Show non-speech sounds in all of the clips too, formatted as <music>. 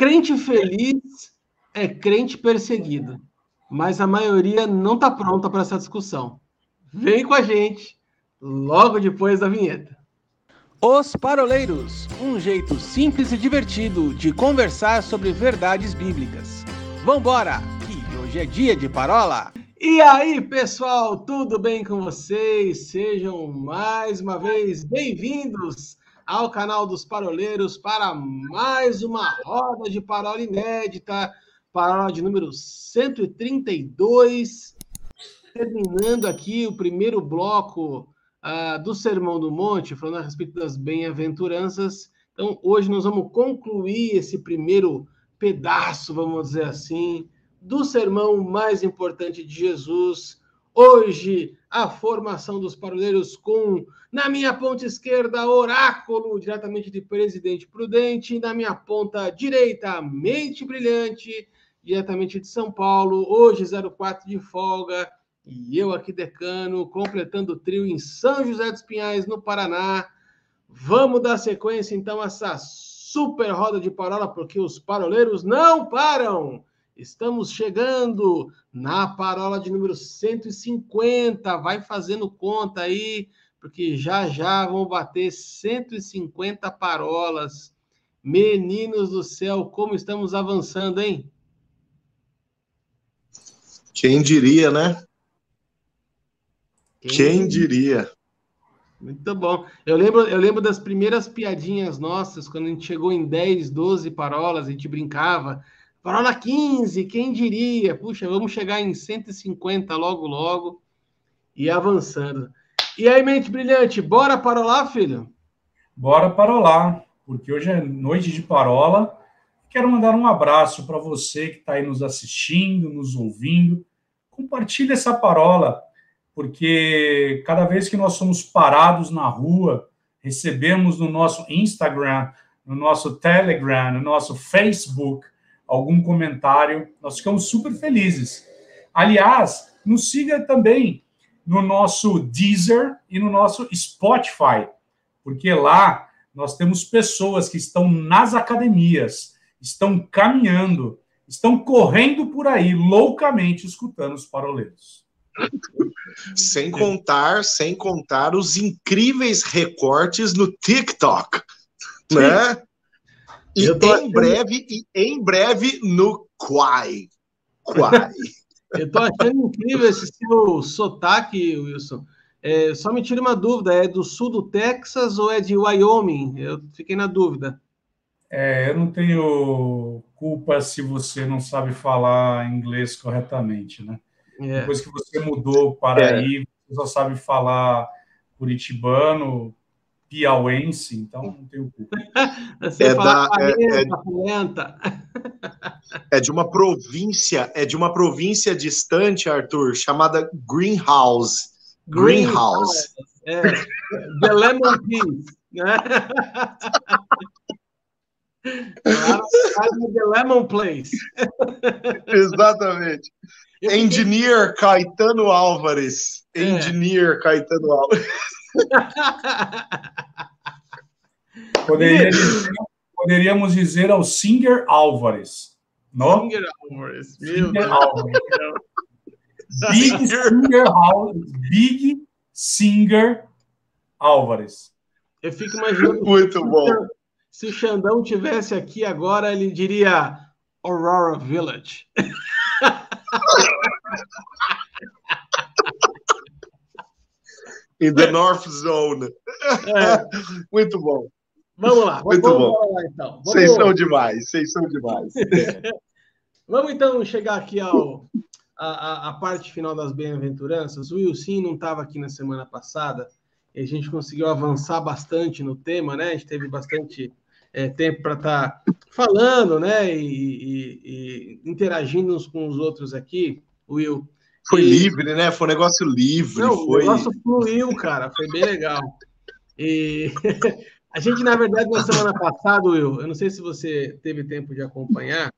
crente feliz é crente perseguido, mas a maioria não está pronta para essa discussão. Vem com a gente logo depois da vinheta. Os Paroleiros, um jeito simples e divertido de conversar sobre verdades bíblicas. Vambora, que hoje é dia de parola! E aí, pessoal, tudo bem com vocês? Sejam mais uma vez bem-vindos ao canal dos Paroleiros para mais uma roda de parola inédita, parola de número 132, terminando aqui o primeiro bloco uh, do Sermão do Monte, falando a respeito das bem-aventuranças. Então, hoje nós vamos concluir esse primeiro pedaço, vamos dizer assim, do sermão mais importante de Jesus, Hoje, a formação dos paroleiros com, na minha ponta esquerda, Oráculo, diretamente de Presidente Prudente, na minha ponta direita, Mente Brilhante, diretamente de São Paulo, hoje 04 de folga, e eu aqui, decano, completando o trio em São José dos Pinhais, no Paraná. Vamos dar sequência, então, a essa super roda de parola, porque os paroleiros não param! Estamos chegando na parola de número 150. Vai fazendo conta aí, porque já já vão bater 150 parolas. Meninos do céu, como estamos avançando, hein? Quem diria, né? Quem, Quem diria? Muito bom. Eu lembro, eu lembro das primeiras piadinhas nossas, quando a gente chegou em 10, 12 parolas, a gente brincava. Parola 15, quem diria? Puxa, vamos chegar em 150 logo, logo e avançando. E aí, mente brilhante, bora parolar, filho? Bora parolar, porque hoje é noite de parola. Quero mandar um abraço para você que está aí nos assistindo, nos ouvindo. Compartilhe essa parola, porque cada vez que nós somos parados na rua, recebemos no nosso Instagram, no nosso Telegram, no nosso Facebook, algum comentário. Nós ficamos super felizes. Aliás, nos siga também no nosso Deezer e no nosso Spotify, porque lá nós temos pessoas que estão nas academias, estão caminhando, estão correndo por aí loucamente escutando os paroleiros. Sem contar, sem contar os incríveis recortes no TikTok, né? E em achando... breve, e em breve no Quai. Quai. <laughs> Eu tô achando incrível esse seu sotaque, Wilson. É, só me tire uma dúvida, é do sul do Texas ou é de Wyoming? Eu fiquei na dúvida. É, eu não tenho culpa se você não sabe falar inglês corretamente, né? É. Depois que você mudou para é. aí, você só sabe falar curitibano, piauense, então não tenho culpa. <laughs> Você é, da, é, é, é, de uma província, é de uma província distante, Arthur, chamada Greenhouse. Greenhouse. É, The Lemon Peas, né? The Lemon Place. Exatamente. Engineer Caetano Álvares. É. Engineer Caetano Álvares. <laughs> Poderia dizer, poderíamos dizer ao Singer Álvares. No? Singer Álvares. Singer Álvares. Big Singer Álvares. Big Singer Álvares. Eu fico imaginando. Muito bom. Se o Xandão tivesse aqui agora, ele diria Aurora Village. <laughs> In the North Zone. É. Muito bom. Vamos lá. Muito vamos, bom. Vamos lá, então. Vocês são demais, vocês são demais. <laughs> vamos então chegar aqui ao a, a, parte final das bem-aventuranças. O Wilson não estava aqui na semana passada e a gente conseguiu avançar bastante no tema, né? A gente teve bastante é, tempo para estar tá falando, né? E, e, e, interagindo uns com os outros aqui, Will. Foi livre, né? Foi um negócio livre. Não, foi... O negócio fluiu, cara. Foi bem legal. E <laughs> a gente, na verdade, na semana passada, Will, eu não sei se você teve tempo de acompanhar,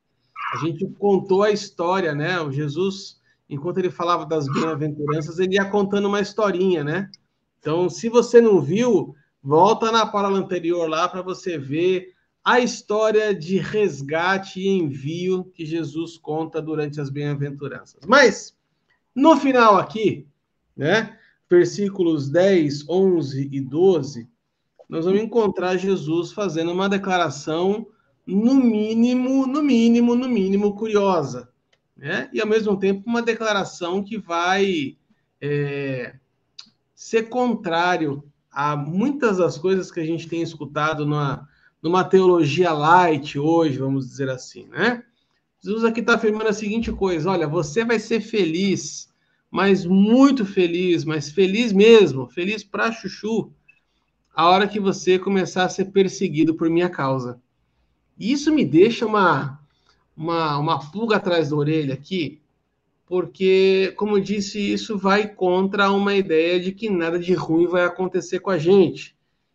a gente contou a história, né? O Jesus, enquanto ele falava das bem-aventuranças, ele ia contando uma historinha, né? Então, se você não viu, volta na parábola anterior lá para você ver a história de resgate e envio que Jesus conta durante as bem-aventuranças. Mas, no final aqui, né, versículos 10, 11 e 12, nós vamos encontrar Jesus fazendo uma declaração, no mínimo, no mínimo, no mínimo, curiosa. Né? E, ao mesmo tempo, uma declaração que vai é, ser contrário a muitas das coisas que a gente tem escutado numa, numa teologia light hoje, vamos dizer assim, né? Jesus aqui está afirmando a seguinte coisa: olha, você vai ser feliz, mas muito feliz, mas feliz mesmo, feliz para chuchu, a hora que você começar a ser perseguido por minha causa. Isso me deixa uma, uma, uma pulga atrás da orelha aqui, porque, como disse, isso vai contra uma ideia de que nada de ruim vai acontecer com a gente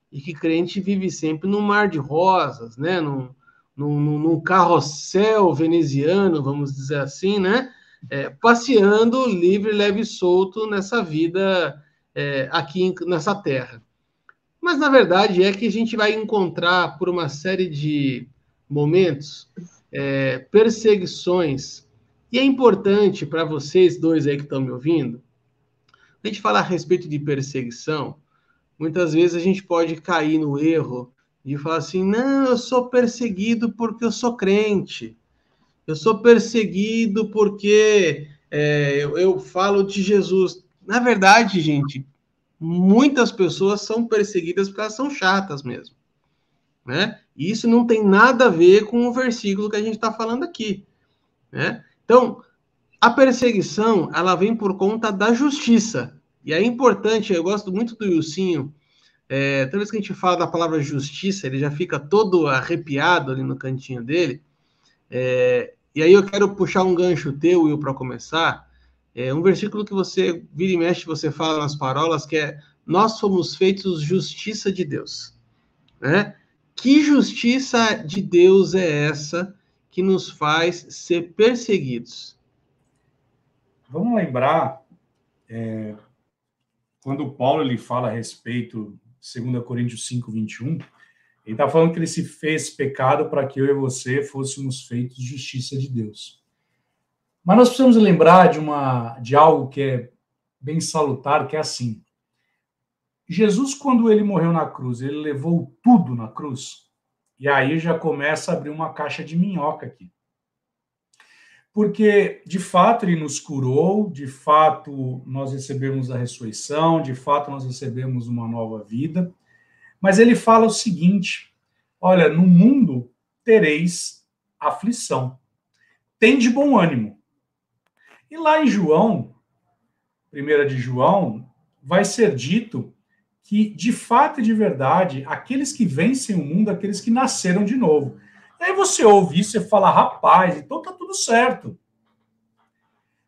e que crente vive sempre num mar de rosas, né? Num, num, num carrossel veneziano, vamos dizer assim, né? É, passeando livre, leve e solto nessa vida é, aqui nessa terra. Mas na verdade é que a gente vai encontrar por uma série de momentos é, perseguições e é importante para vocês dois aí que estão me ouvindo, a gente falar a respeito de perseguição, muitas vezes a gente pode cair no erro de falar assim: não, eu sou perseguido porque eu sou crente, eu sou perseguido porque é, eu, eu falo de Jesus. Na verdade, gente, muitas pessoas são perseguidas porque elas são chatas mesmo. Né? E isso não tem nada a ver com o versículo que a gente está falando aqui. Né? Então, a perseguição, ela vem por conta da justiça. E é importante, eu gosto muito do Ilcinho, é, toda vez que a gente fala da palavra justiça, ele já fica todo arrepiado ali no cantinho dele. É, e aí eu quero puxar um gancho teu, Will, para começar. É um versículo que você vira e mexe, você fala nas parolas, que é nós fomos feitos justiça de Deus. Né? Que justiça de Deus é essa que nos faz ser perseguidos. Vamos lembrar, é, quando Paulo ele fala a respeito, 2 Coríntios 5, 21, ele está falando que ele se fez pecado para que eu e você fôssemos feitos justiça de Deus. Mas nós precisamos lembrar de, uma, de algo que é bem salutar, que é assim. Jesus, quando ele morreu na cruz, ele levou tudo na cruz. E aí já começa a abrir uma caixa de minhoca aqui. Porque, de fato, ele nos curou, de fato, nós recebemos a ressurreição, de fato, nós recebemos uma nova vida. Mas ele fala o seguinte: olha, no mundo tereis aflição. Tem de bom ânimo. E lá em João, primeira de João, vai ser dito que, de fato e de verdade, aqueles que vencem o mundo, aqueles que nasceram de novo. Aí você ouve isso e fala, rapaz, então tá tudo certo.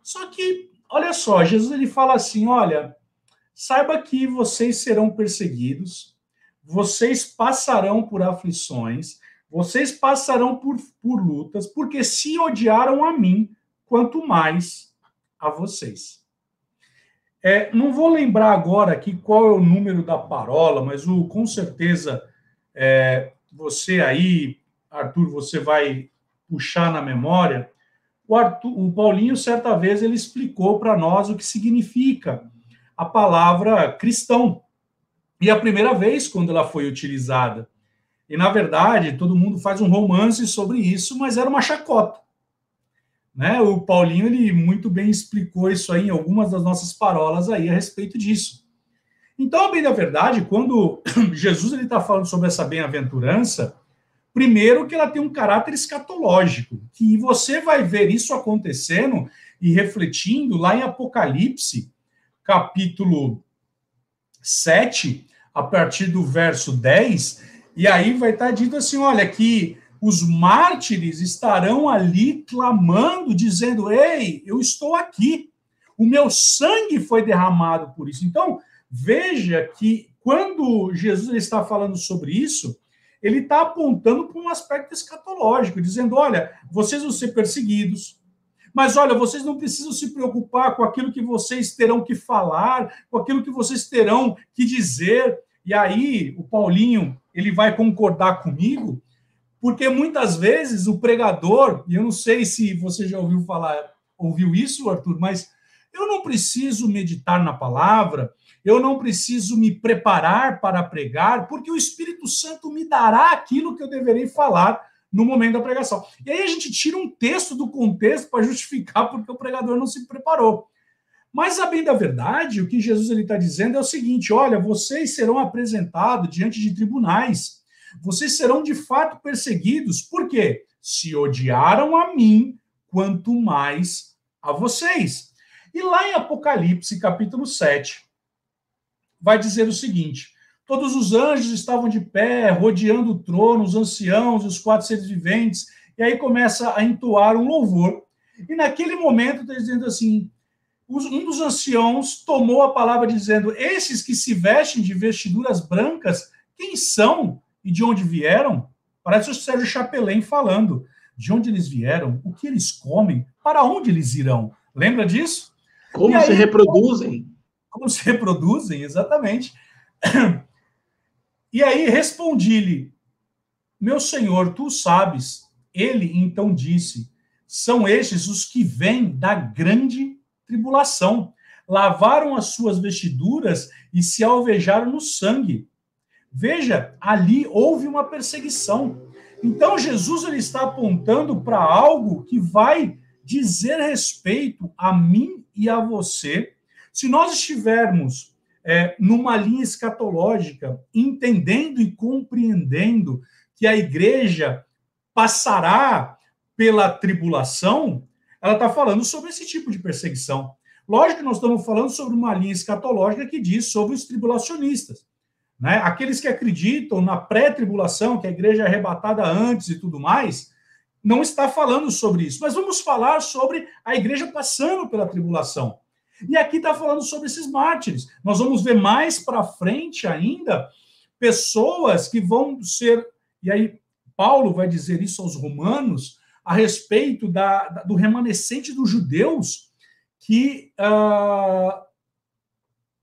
Só que, olha só, Jesus ele fala assim: olha, saiba que vocês serão perseguidos, vocês passarão por aflições, vocês passarão por, por lutas, porque se odiaram a mim, quanto mais a vocês. É, não vou lembrar agora aqui qual é o número da parola, mas o, com certeza é, você aí, Arthur, você vai puxar na memória. O, Arthur, o Paulinho, certa vez, ele explicou para nós o que significa a palavra cristão. E a primeira vez quando ela foi utilizada. E, na verdade, todo mundo faz um romance sobre isso, mas era uma chacota. Né? O Paulinho ele muito bem explicou isso aí em algumas das nossas parolas aí a respeito disso. Então, bem da verdade, quando <coughs> Jesus está falando sobre essa bem-aventurança, primeiro que ela tem um caráter escatológico, que você vai ver isso acontecendo e refletindo lá em Apocalipse, capítulo 7, a partir do verso 10, e aí vai estar tá dito assim, olha, que os mártires estarão ali clamando, dizendo: Ei, eu estou aqui, o meu sangue foi derramado por isso. Então, veja que quando Jesus está falando sobre isso, ele está apontando para um aspecto escatológico, dizendo: olha, vocês vão ser perseguidos, mas olha, vocês não precisam se preocupar com aquilo que vocês terão que falar, com aquilo que vocês terão que dizer. E aí, o Paulinho, ele vai concordar comigo, Porque muitas vezes o pregador, e eu não sei se você já ouviu falar, ouviu isso, Arthur, mas eu não preciso meditar na palavra, eu não preciso me preparar para pregar, porque o Espírito Santo me dará aquilo que eu deverei falar no momento da pregação. E aí a gente tira um texto do contexto para justificar porque o pregador não se preparou. Mas, a bem da verdade, o que Jesus está dizendo é o seguinte: olha, vocês serão apresentados diante de tribunais, vocês serão de fato perseguidos, por quê? Se odiaram a mim, quanto mais a vocês. E lá em Apocalipse, capítulo 7, vai dizer o seguinte: todos os anjos estavam de pé, rodeando o trono, os anciãos, os quatro seres viventes, e aí começa a entoar um louvor. E naquele momento está dizendo assim: um dos anciãos tomou a palavra dizendo: Esses que se vestem de vestiduras brancas, quem são e de onde vieram? Parece o Sérgio Chapelin falando. De onde eles vieram? O que eles comem? Para onde eles irão? Lembra disso? Como aí, se reproduzem? Como, se reproduzem, exatamente. E aí respondi-lhe: Meu senhor, tu sabes. Ele então disse: São estes os que vêm da grande tribulação. Lavaram as suas vestiduras e se alvejaram no sangue. Veja, ali houve uma perseguição. Então Jesus ele está apontando para algo que vai dizer respeito a mim e a você. Se nós estivermos é, numa linha escatológica, entendendo e compreendendo que a igreja passará pela tribulação, ela está falando sobre esse tipo de perseguição. Lógico que nós estamos falando sobre uma linha escatológica que diz sobre os tribulacionistas. Né? Aqueles que acreditam na pré-tribulação, que a igreja é arrebatada antes e tudo mais, não está falando sobre isso. Mas vamos falar sobre a igreja passando pela tribulação. E aqui está falando sobre esses mártires. Nós vamos ver mais para frente ainda pessoas que vão ser. E aí, Paulo vai dizer isso aos romanos, a respeito da, da do remanescente dos judeus que uh,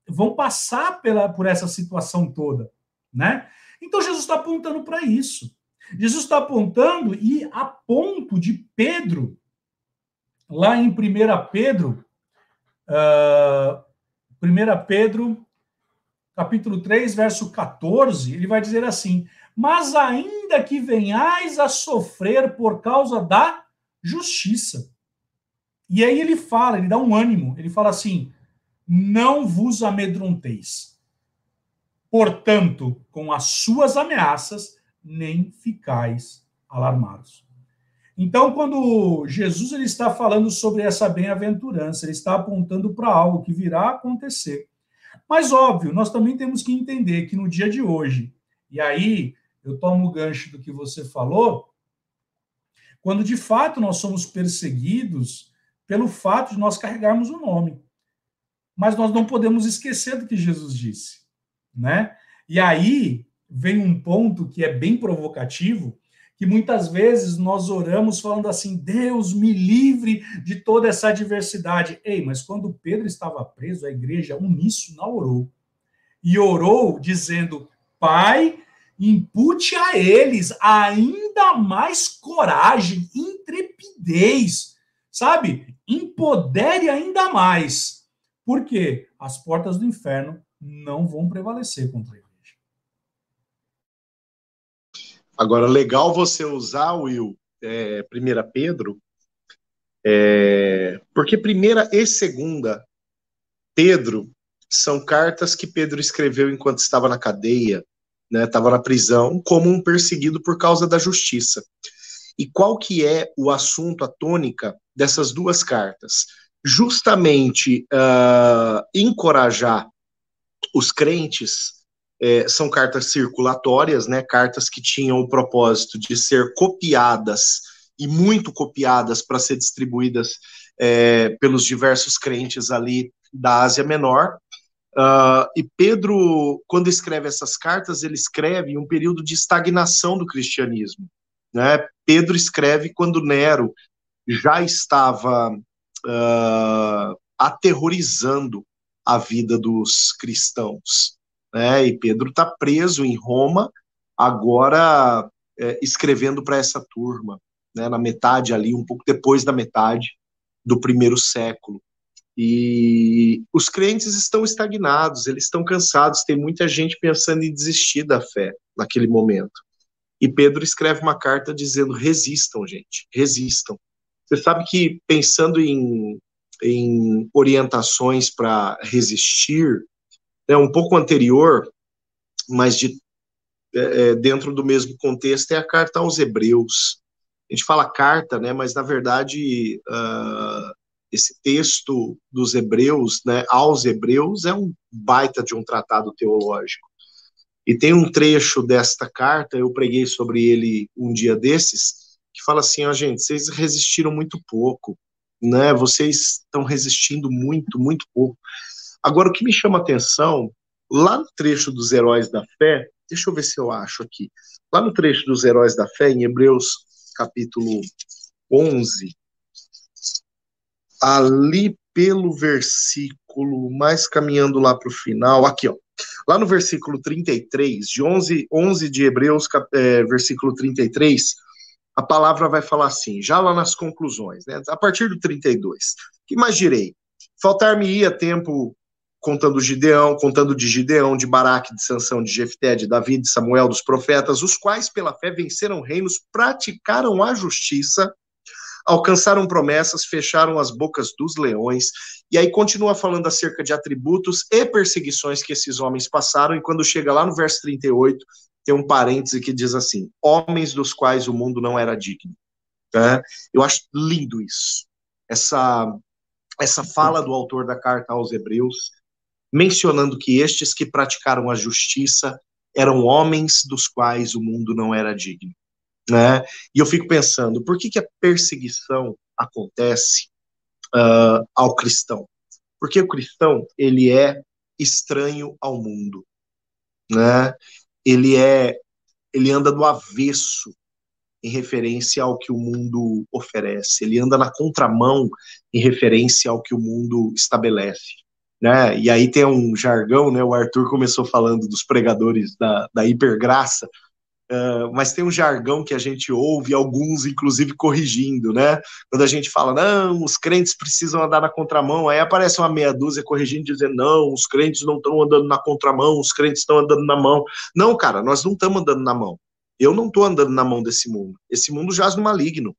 vão passar pela, por essa situação toda, né? Então Jesus está apontando para isso. Jesus está apontando e a ponto de Pedro, lá em 1 Pedro, uh, ah, 1 Pedro, capítulo 3, verso 14, ele vai dizer assim: mas ainda que venhais a sofrer por causa da justiça. E aí ele fala, ele dá um ânimo, ele fala assim: não vos amedronteis. Portanto, com as suas ameaças, nem ficais alarmados. Então, quando Jesus ele está falando sobre essa bem-aventurança, ele está apontando para algo que virá acontecer. Mas, óbvio, nós também temos que entender que no dia de hoje, e aí eu tomo o gancho do que você falou, quando de fato nós somos perseguidos pelo fato de nós carregarmos o nome. Mas nós não podemos esquecer do que Jesus disse, né? E aí vem um ponto que é bem provocativo, que muitas vezes nós oramos falando assim: Deus me livre de toda essa adversidade. Ei, mas quando Pedro estava preso, a igreja uníssona orou. E orou dizendo: Pai, impute a eles ainda mais coragem, intrepidez, sabe? Empodere ainda mais. Porque as portas do inferno não vão prevalecer contra a Agora, legal você usar, Will, é, primeira Pedro, é, porque primeira e segunda Pedro são cartas que Pedro escreveu enquanto estava na cadeia, estava né, na prisão, como um perseguido por causa da justiça. E qual que é o assunto, a tônica dessas duas cartas? Justamente uh, encorajar os crentes, é, são cartas circulatórias, né, cartas que tinham o propósito de ser copiadas e muito copiadas para ser distribuídas é, pelos diversos crentes ali da Ásia Menor, Uh, e Pedro, quando escreve essas cartas, ele escreve em um período de estagnação do cristianismo. Né? Pedro escreve quando Nero já estava uh, aterrorizando a vida dos cristãos. Né? E Pedro está preso em Roma, agora é, escrevendo para essa turma, né, na metade ali, um pouco depois da metade do primeiro século. E os crentes estão estagnados, eles estão cansados, tem muita gente pensando em desistir da fé naquele momento. E Pedro escreve uma carta dizendo: resistam, gente, resistam. Você sabe que pensando em, em orientações para resistir, é um pouco anterior, mas de, é, é, dentro do mesmo contexto, é a carta aos Hebreus. A gente fala carta, né, mas na verdade uh, esse texto dos Hebreus, né, aos Hebreus, é um baita de um tratado teológico. E tem um trecho desta carta, eu preguei sobre ele um dia desses, que fala assim, ó, gente, vocês resistiram muito pouco, né? Vocês estão resistindo muito, muito pouco. Agora, o que me chama a atenção, lá no trecho dos heróis da fé, deixa eu ver se eu acho aqui, lá no trecho dos heróis da fé, em Hebreus capítulo 11, ali pelo versículo, mais caminhando lá para o final, aqui, ó. Lá no versículo 33, de 11, 11 de Hebreus, é, versículo 33, a palavra vai falar assim, já lá nas conclusões, né? A partir do 32. Que mais direi? Faltar-me-ia tempo contando Gideão, contando de Gideão, de Baraque, de Sansão, de Jefté, de Davi, de Samuel, dos profetas, os quais pela fé venceram reinos, praticaram a justiça, alcançaram promessas, fecharam as bocas dos leões. E aí continua falando acerca de atributos e perseguições que esses homens passaram, e quando chega lá no verso 38, tem um parêntese que diz assim: homens dos quais o mundo não era digno. Tá? Eu acho lindo isso. Essa, essa fala do autor da carta aos Hebreus, mencionando que estes que praticaram a justiça eram homens dos quais o mundo não era digno né? E eu fico pensando, por que, que a perseguição acontece uh, ao cristão? Porque o cristão, ele é estranho ao mundo, né? Ele é, ele anda do avesso em referência ao que o mundo oferece, ele anda na contramão em referência ao que o mundo estabelece. Né? E aí tem um jargão, né? O Arthur começou falando dos pregadores da, da hipergraça, Uh, mas tem um jargão que a gente ouve, alguns inclusive corrigindo, né? Quando a gente fala, não, os crentes precisam andar na contramão, aí aparece uma meia dúzia corrigindo, dizendo, não, os crentes não estão andando na contramão, os crentes estão andando na mão. Não, cara, nós não estamos andando na mão. Eu não estou andando na mão desse mundo. Esse mundo jaz no maligno.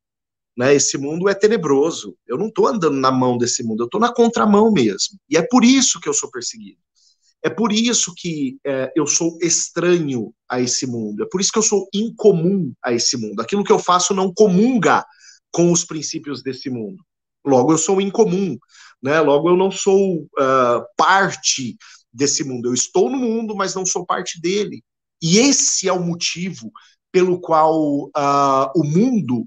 Né, esse mundo é tenebroso. Eu não estou andando na mão desse mundo, eu estou na contramão mesmo. E é por isso que eu sou perseguido. É por isso que é, eu sou estranho a esse mundo. É por isso que eu sou incomum a esse mundo. Aquilo que eu faço não comunga com os princípios desse mundo. Logo, eu sou incomum. Né? Logo, eu não sou uh, parte desse mundo. Eu estou no mundo, mas não sou parte dele. E esse é o motivo pelo qual uh, o mundo,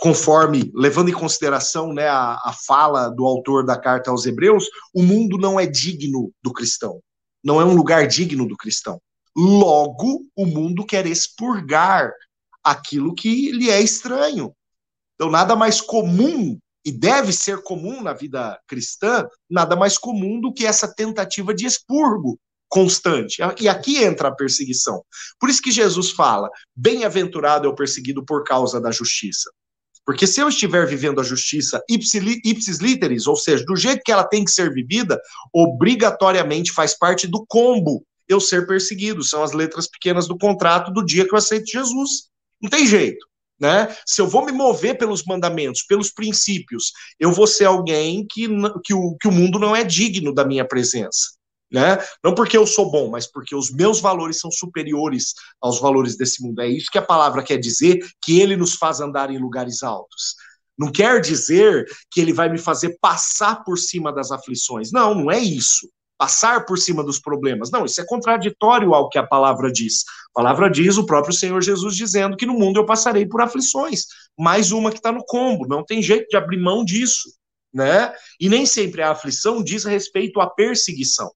conforme, levando em consideração né, a, a fala do autor da carta aos Hebreus, o mundo não é digno do cristão não é um lugar digno do cristão. Logo, o mundo quer expurgar aquilo que lhe é estranho. Então, nada mais comum, e deve ser comum na vida cristã, nada mais comum do que essa tentativa de expurgo constante. E aqui entra a perseguição. Por isso que Jesus fala: bem-aventurado é o perseguido por causa da justiça. Porque se eu estiver vivendo a justiça ipsis literis, ou seja, do jeito que ela tem que ser vivida, obrigatoriamente faz parte do combo eu ser perseguido. São as letras pequenas do contrato do dia que eu aceito Jesus. Não tem jeito. Né? Se eu vou me mover pelos mandamentos, pelos princípios, eu vou ser alguém que, que, o, que o mundo não é digno da minha presença né? Não porque eu sou bom, mas porque os meus valores são superiores aos valores desse mundo. É isso que a palavra quer dizer, que ele nos faz andar em lugares altos. Não quer dizer que ele vai me fazer passar por cima das aflições. Não, não é isso. Passar por cima dos problemas. Não, isso é contraditório ao que a palavra diz. A palavra diz o próprio Senhor Jesus dizendo que no mundo eu passarei por aflições. Mais uma que está no combo. Não tem jeito de abrir mão disso. Né? E nem sempre a aflição diz respeito à perseguição.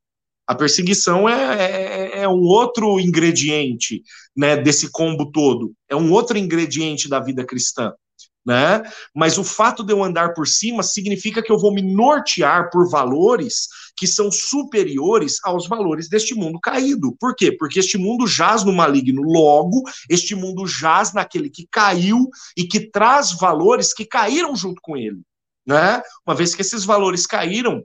A perseguição é, é, é, um outro ingrediente né, desse combo todo, é um outro ingrediente da vida cristã. né? Mas o fato de eu andar por cima significa que eu vou me nortear por valores que são superiores aos valores deste mundo caído. Por quê? Porque este mundo jaz no maligno. Logo, este mundo jaz naquele que caiu e que traz valores que caíram junto com ele, né? Uma vez que esses valores caíram,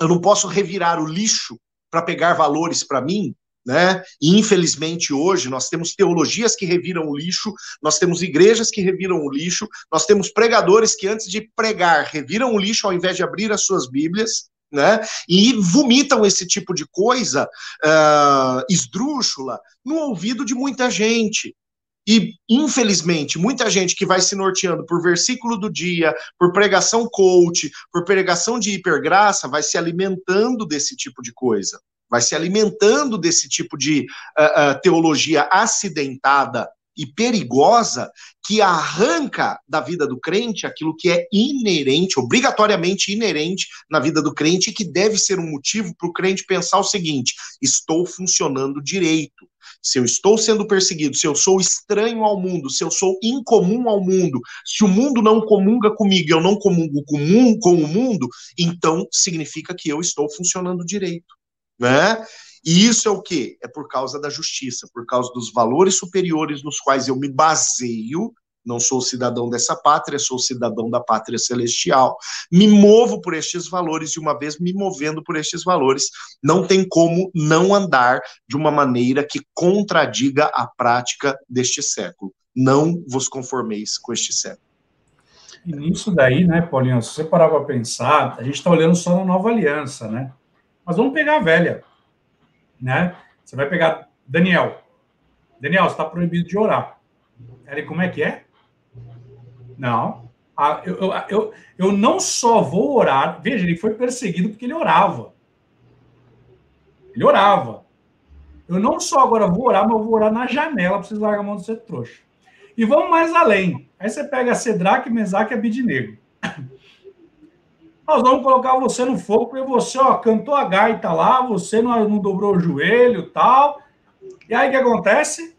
eu não posso revirar o lixo para pegar valores para mim, né? E infelizmente hoje nós temos teologias que reviram o lixo, nós temos igrejas que reviram o lixo, nós temos pregadores que antes de pregar reviram o lixo ao invés de abrir as suas Bíblias, né? E vomitam esse tipo de coisa uh, esdrúxula no ouvido de muita gente. E, infelizmente, muita gente que vai se norteando por versículo do dia, por pregação coach, por pregação de hipergraça, vai se alimentando desse tipo de coisa. Vai se alimentando desse tipo de uh, uh, teologia acidentada e perigosa que arranca da vida do crente aquilo que é inerente, obrigatoriamente inerente na vida do crente e que deve ser um motivo para o crente pensar o seguinte: estou funcionando direito. Se eu estou sendo perseguido, se eu sou estranho ao mundo, se eu sou incomum ao mundo, se o mundo não comunga comigo eu não comungo com, com o mundo, então significa que eu estou funcionando direito né? E isso é o quê? É por causa da justiça, por causa dos valores superiores nos quais eu me baseio. Não sou cidadão dessa pátria, sou cidadão da pátria celestial. Me movo por estes valores e, uma vez me movendo por estes valores, não tem como não andar de uma maneira que contradiga a prática deste século. Não vos conformeis com este século. E nisso daí, né, Paulinho, se você parar para pensar, a gente está olhando só na nova aliança, né? Mas vamos pegar a velha, né? Você vai pegar Daniel. Daniel, você está proibido de orar. Ele, como é que é? Não. Ah, eu, eu, eu, eu não só vou orar. Veja, ele foi perseguido porque ele orava. Ele orava. Eu não só agora vou orar, mas eu vou orar na janela para vocês largar a mão do ser trouxa. E vamos mais além. Aí você pega Cedraque, Mesaque e Abidnego nós vamos colocar você no fogo, porque você, ó, cantou a gaita lá, você não, não dobrou o joelho tal. E aí o que acontece?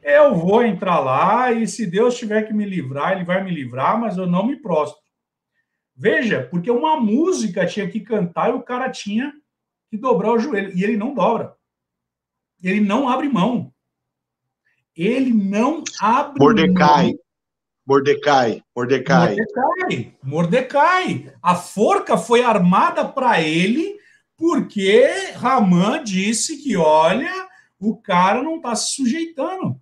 Eu vou entrar lá e se Deus tiver que me livrar, ele vai me livrar, mas eu não me prostro. Veja, porque uma música tinha que cantar e o cara tinha que dobrar o joelho. E ele não dobra. Ele não abre mão. Ele não abre Mordecai. mão. Mordecai, Mordecai. Mordecai, Mordecai. A forca foi armada para ele porque Ramã disse que, olha, o cara não está se sujeitando.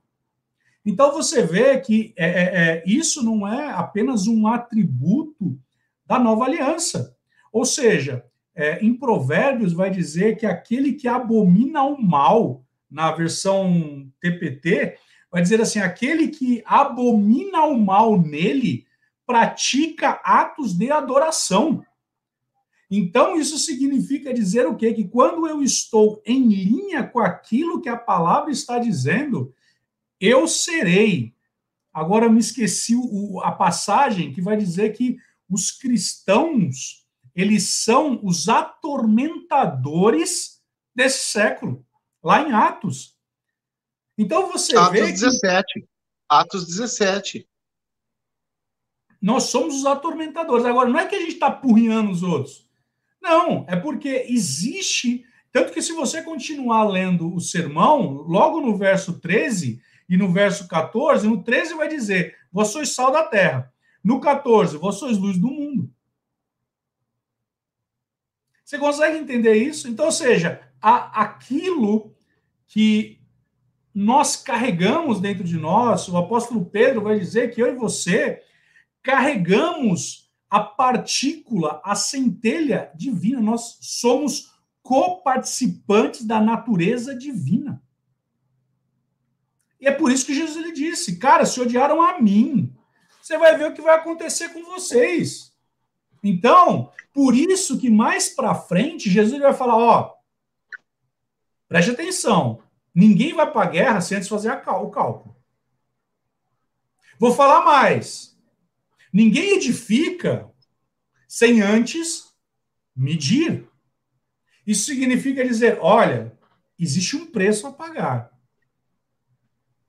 Então você vê que é, é, é, isso não é apenas um atributo da nova aliança. Ou seja, é, em Provérbios vai dizer que aquele que abomina o mal, na versão TPT, vai dizer assim: aquele que abomina o mal nele pratica atos de adoração. Então, isso significa dizer o quê? Que quando eu estou em linha com aquilo que a palavra está dizendo, eu serei. Agora, me esqueci o, a passagem que vai dizer que os cristãos, eles são os atormentadores desse século, lá em Atos. Então você Atos vê. Atos 17. Que... Atos 17. Nós somos os atormentadores. Agora, não é que a gente está apurrinhando os outros. Não, é porque existe. Tanto que, se você continuar lendo o sermão, logo no verso 13 e no verso 14, no 13 vai dizer: Vós sois sal da terra. No 14, vós sois luz do mundo. Você consegue entender isso? Então, ou seja, a, aquilo que nós carregamos dentro de nós, o apóstolo Pedro vai dizer que eu e você carregamos a partícula, a centelha divina, nós somos coparticipantes da natureza divina. E é por isso que Jesus ele disse: Cara, se odiaram a mim, você vai ver o que vai acontecer com vocês. Então, por isso que mais para frente, Jesus vai falar: Ó, preste atenção, Ninguém vai para a guerra sem antes fazer cal o cálculo. Vou falar mais. Ninguém edifica sem antes medir. Isso significa dizer: olha, existe um preço a pagar.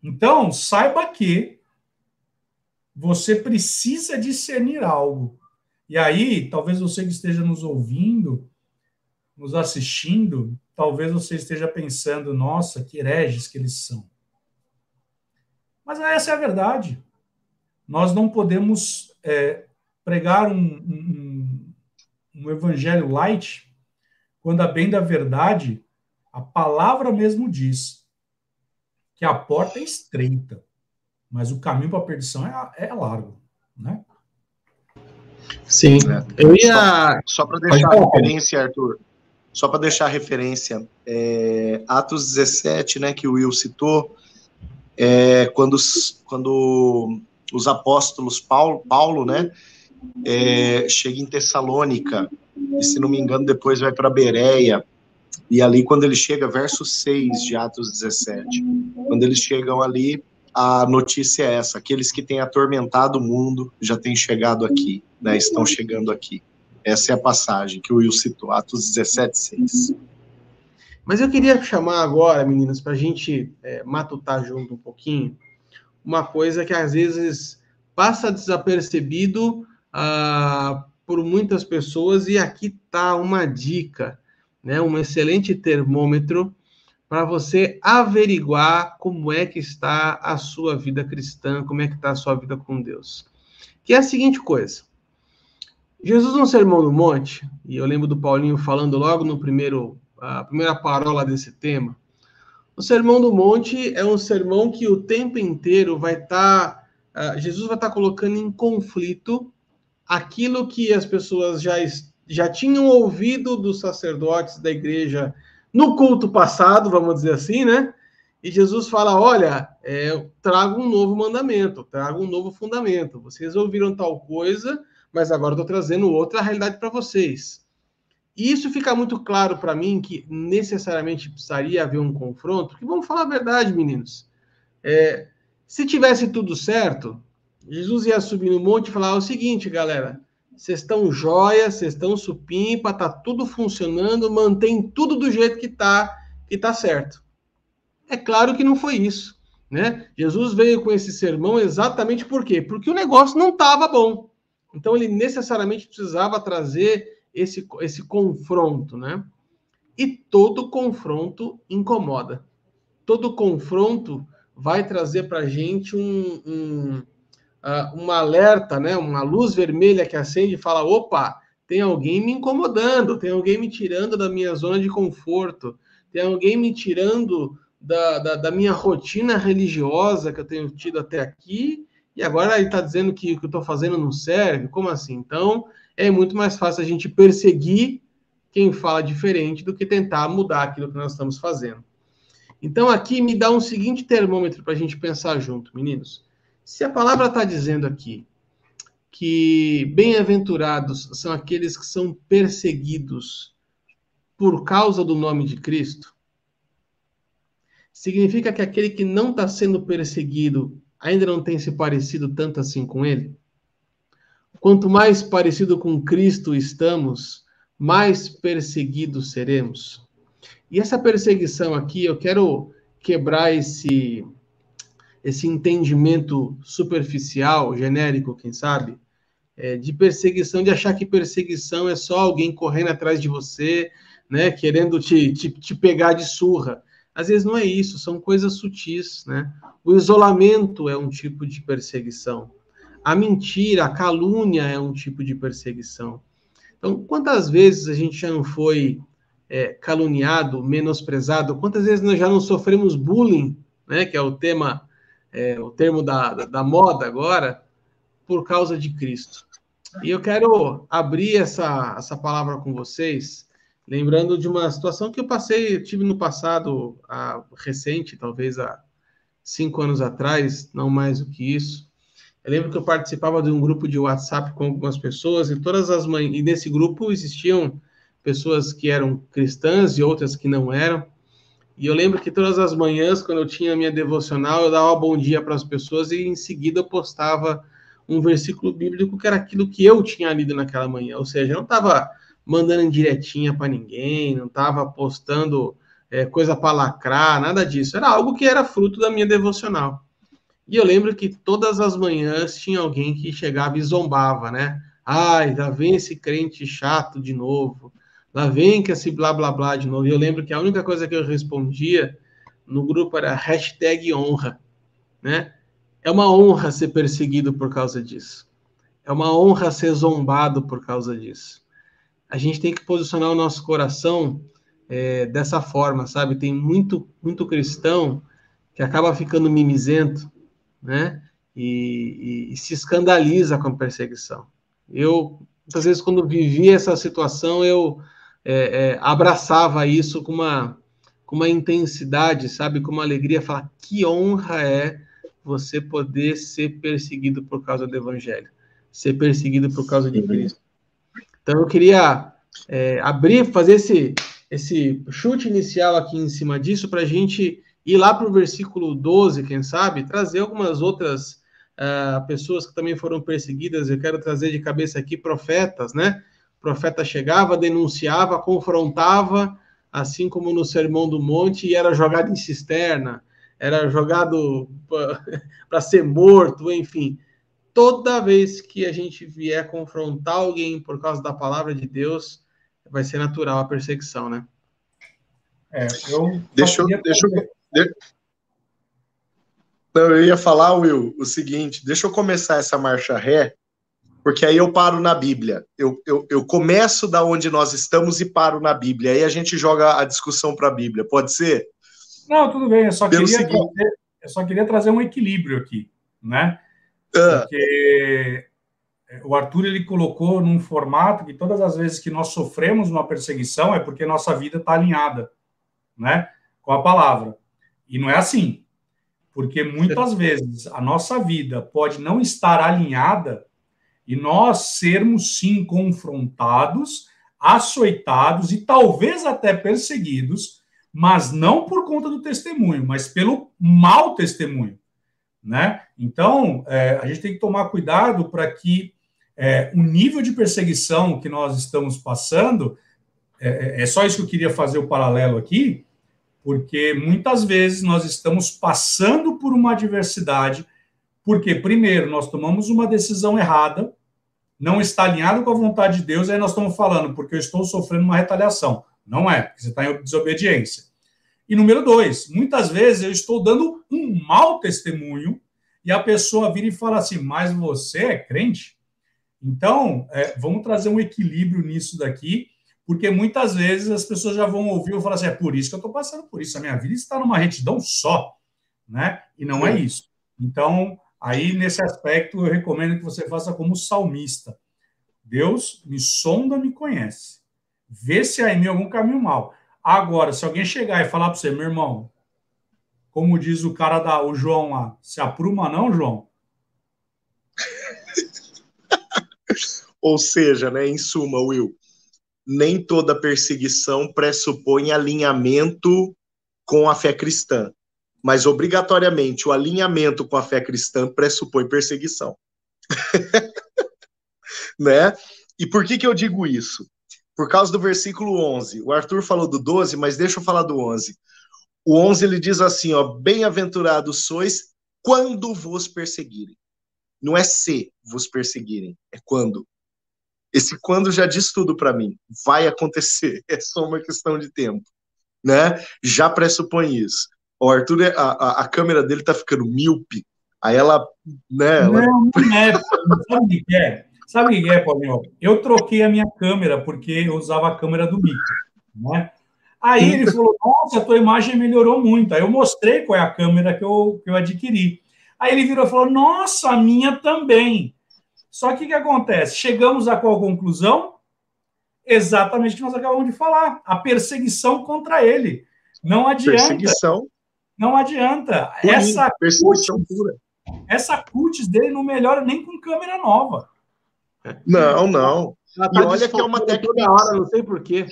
Então, saiba que você precisa discernir algo. E aí, talvez você que esteja nos ouvindo, nos assistindo, talvez você esteja pensando, nossa, que hereges que eles são. Mas essa é a verdade. Nós não podemos é, pregar um, um, um evangelho light quando a bem da verdade, a palavra mesmo diz que a porta é estreita, mas o caminho para a perdição é, é largo, né? Sim. É. Eu ia. Só, só para deixar a referência, Arthur. Só para deixar a referência, é, Atos 17, né, que o Will citou, é, quando, os, quando os apóstolos Paulo, Paulo né, é, chega em Tessalônica, e se não me engano, depois vai para Bereia, e ali, quando ele chega, verso 6 de Atos 17, quando eles chegam ali, a notícia é essa: aqueles que têm atormentado o mundo já têm chegado aqui, né, estão chegando aqui. Essa é a passagem que o Will citou, Atos 17, 6. Mas eu queria chamar agora, meninas, para a gente é, matutar junto um pouquinho, uma coisa que às vezes passa desapercebido ah, por muitas pessoas, e aqui está uma dica, né, um excelente termômetro para você averiguar como é que está a sua vida cristã, como é que está a sua vida com Deus. Que é a seguinte coisa. Jesus no Sermão do Monte, e eu lembro do Paulinho falando logo no primeiro, a primeira parola desse tema, o Sermão do Monte é um sermão que o tempo inteiro vai estar, tá, Jesus vai estar tá colocando em conflito aquilo que as pessoas já, já tinham ouvido dos sacerdotes da igreja no culto passado, vamos dizer assim, né? E Jesus fala: Olha, é, trago um novo mandamento, trago um novo fundamento. Vocês ouviram tal coisa, mas agora estou trazendo outra realidade para vocês. E isso fica muito claro para mim que necessariamente precisaria haver um confronto, que vamos falar a verdade, meninos. É, se tivesse tudo certo, Jesus ia subir no monte e falar o seguinte, galera, vocês estão jóia, vocês estão supimpa, tá tudo funcionando, mantém tudo do jeito que tá, que tá certo. É claro que não foi isso, né? Jesus veio com esse sermão exatamente por quê? Porque o negócio não estava bom. Então ele necessariamente precisava trazer esse, esse confronto, né? E todo confronto incomoda. Todo confronto vai trazer para a gente um, um, uh, alerta, né? Uma luz vermelha que acende e fala: opa, tem alguém me incomodando, tem alguém me tirando da minha zona de conforto, tem alguém me tirando da, da, da minha rotina religiosa que eu tenho tido até aqui e agora ele está dizendo que o que eu estou fazendo não serve? Como assim? Então, é muito mais fácil a gente perseguir quem fala diferente do que tentar mudar aquilo que nós estamos fazendo. Então, aqui me dá um seguinte termômetro para a gente pensar junto, meninos. Se a palavra está dizendo aqui que bem-aventurados são aqueles que são perseguidos por causa do nome de Cristo, significa que aquele que não está sendo perseguido ainda não tem se parecido tanto assim com ele? Quanto mais parecido com Cristo estamos, mais perseguidos seremos. E essa perseguição aqui, eu quero quebrar esse esse entendimento superficial, genérico, quem sabe, é, de perseguição, de achar que perseguição é só alguém correndo atrás de você, né, querendo te, te, te pegar de surra. Às vezes não é isso, são coisas sutis, né? O isolamento é um tipo de perseguição. A mentira, a calúnia é um tipo de perseguição. Então, quantas vezes a gente já não foi é, caluniado, menosprezado? Quantas vezes nós já não sofremos bullying, né? Que é o tema, é, o termo da, da, da moda agora, por causa de Cristo. E eu quero abrir essa, essa palavra com vocês lembrando de uma situação que eu passei, tive no passado, a, recente, talvez há cinco anos atrás, não mais do que isso. Eu lembro que eu participava de um grupo de WhatsApp com algumas pessoas e todas as manhãs, e nesse grupo existiam pessoas que eram cristãs e outras que não eram. E eu lembro que todas as manhãs, quando eu tinha a minha devocional, eu dava bom dia para as pessoas e em seguida eu postava um versículo bíblico que era aquilo que eu tinha lido naquela manhã. Ou seja, eu não estava mandando diretinha para ninguém, não estava postando é, coisa para lacrar, nada disso. Era algo que era fruto da minha devocional. E eu lembro que todas as manhãs tinha alguém que chegava e zombava, né? Ai, lá vem esse crente chato de novo. Lá vem que esse blá blá blá de novo. E eu lembro que a única coisa que eu respondia no grupo era hashtag honra, né? É uma honra ser perseguido por causa disso. É uma honra ser zombado por causa disso. A gente tem que posicionar o nosso coração é, dessa forma, sabe? Tem muito, muito cristão que acaba ficando mimizento, né? E, e, e se escandaliza com a perseguição. Eu, muitas vezes, quando vivia essa situação, eu é, é, abraçava isso com uma, com uma intensidade, sabe? Com uma alegria, falar que honra é você poder ser perseguido por causa do Evangelho, ser perseguido por causa de Cristo. Então, eu queria é, abrir, fazer esse, esse chute inicial aqui em cima disso, para a gente ir lá para o versículo 12, quem sabe, trazer algumas outras uh, pessoas que também foram perseguidas. Eu quero trazer de cabeça aqui profetas, né? O profeta chegava, denunciava, confrontava, assim como no Sermão do Monte, e era jogado em cisterna, era jogado <laughs> para ser morto, enfim. Toda vez que a gente vier confrontar alguém por causa da palavra de Deus, vai ser natural a perseguição, né? É, eu deixa, eu, deixa, eu, Não, eu ia falar, Will, o seguinte: deixa eu começar essa marcha ré, porque aí eu paro na Bíblia. Eu, eu, eu começo da onde nós estamos e paro na Bíblia. Aí a gente joga a discussão para a Bíblia. Pode ser? Não, tudo bem. Eu só, queria seguinte... trazer, eu só queria trazer um equilíbrio aqui, né? Ah. Porque o Arthur ele colocou num formato que todas as vezes que nós sofremos uma perseguição é porque nossa vida está alinhada, né, com a palavra. E não é assim, porque muitas vezes a nossa vida pode não estar alinhada e nós sermos sim confrontados, açoitados e talvez até perseguidos, mas não por conta do testemunho, mas pelo mau testemunho, né? Então é, a gente tem que tomar cuidado para que é, o nível de perseguição que nós estamos passando, é, é, só isso que eu queria fazer o paralelo aqui, porque muitas vezes nós estamos passando por uma adversidade, porque, primeiro, nós tomamos uma decisão errada, não está alinhado com a vontade de Deus, aí nós estamos falando, porque eu estou sofrendo uma retaliação. Não é, porque você está em desobediência. E número dois, muitas vezes eu estou dando um mau testemunho e a pessoa vira e fala assim: Mas você é crente? Então, é, vamos trazer um equilíbrio nisso daqui, porque muitas vezes as pessoas já vão ouvir e falar assim: é por isso que eu estou passando por isso, a minha vida está numa retidão só, né? E não é isso. Então, aí nesse aspecto, eu recomendo que você faça como salmista. Deus me sonda, me conhece. Vê se há em mim algum caminho mal. Agora, se alguém chegar e falar para você, meu irmão, como diz o cara da o João lá, se apruma não, João? <laughs> Ou seja, né, em suma, Will, nem toda perseguição pressupõe alinhamento com a fé cristã, mas obrigatoriamente o alinhamento com a fé cristã pressupõe perseguição. <laughs> né? E por que, que eu digo isso? Por causa do versículo 11. O Arthur falou do 12, mas deixa eu falar do 11. O 11 ele diz assim, ó, bem-aventurados sois quando vos perseguirem. Não é se vos perseguirem, é quando. Esse quando já diz tudo para mim. Vai acontecer, <laughs> é só uma questão de tempo, né? Já pressupõe isso. O Arthur, a, a, a câmera dele tá ficando míope. Aí ela, né? Ela... Não, não é. Sabe o que é? Sabe o que é, Paulinho? Eu troquei a minha câmera porque eu usava a câmera do Mico, né? Aí ele falou: Nossa, a tua imagem melhorou muito. Aí eu mostrei qual é a câmera que eu, que eu adquiri. Aí ele virou e falou: Nossa, a minha também. Só que o que acontece? Chegamos a qual conclusão? Exatamente o que nós acabamos de falar: a perseguição contra ele. Não adianta. Perseguição. Não adianta. essa perseguição cutis, pura. Essa cutis dele não melhora nem com câmera nova. Não, não. Tá e olha que é uma técnica. Toda hora, não sei porquê.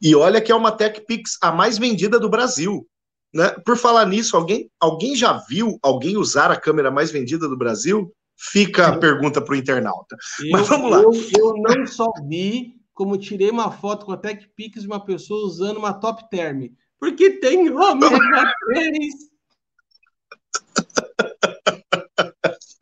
E olha que é uma Tech Pix a mais vendida do Brasil. Né? Por falar nisso, alguém, alguém já viu alguém usar a câmera mais vendida do Brasil? Fica a pergunta para o internauta. Eu, Mas vamos lá. Eu, eu, não só vi, como tirei uma foto com a TechPix de uma pessoa usando uma Top Term. Porque tem ômega 3.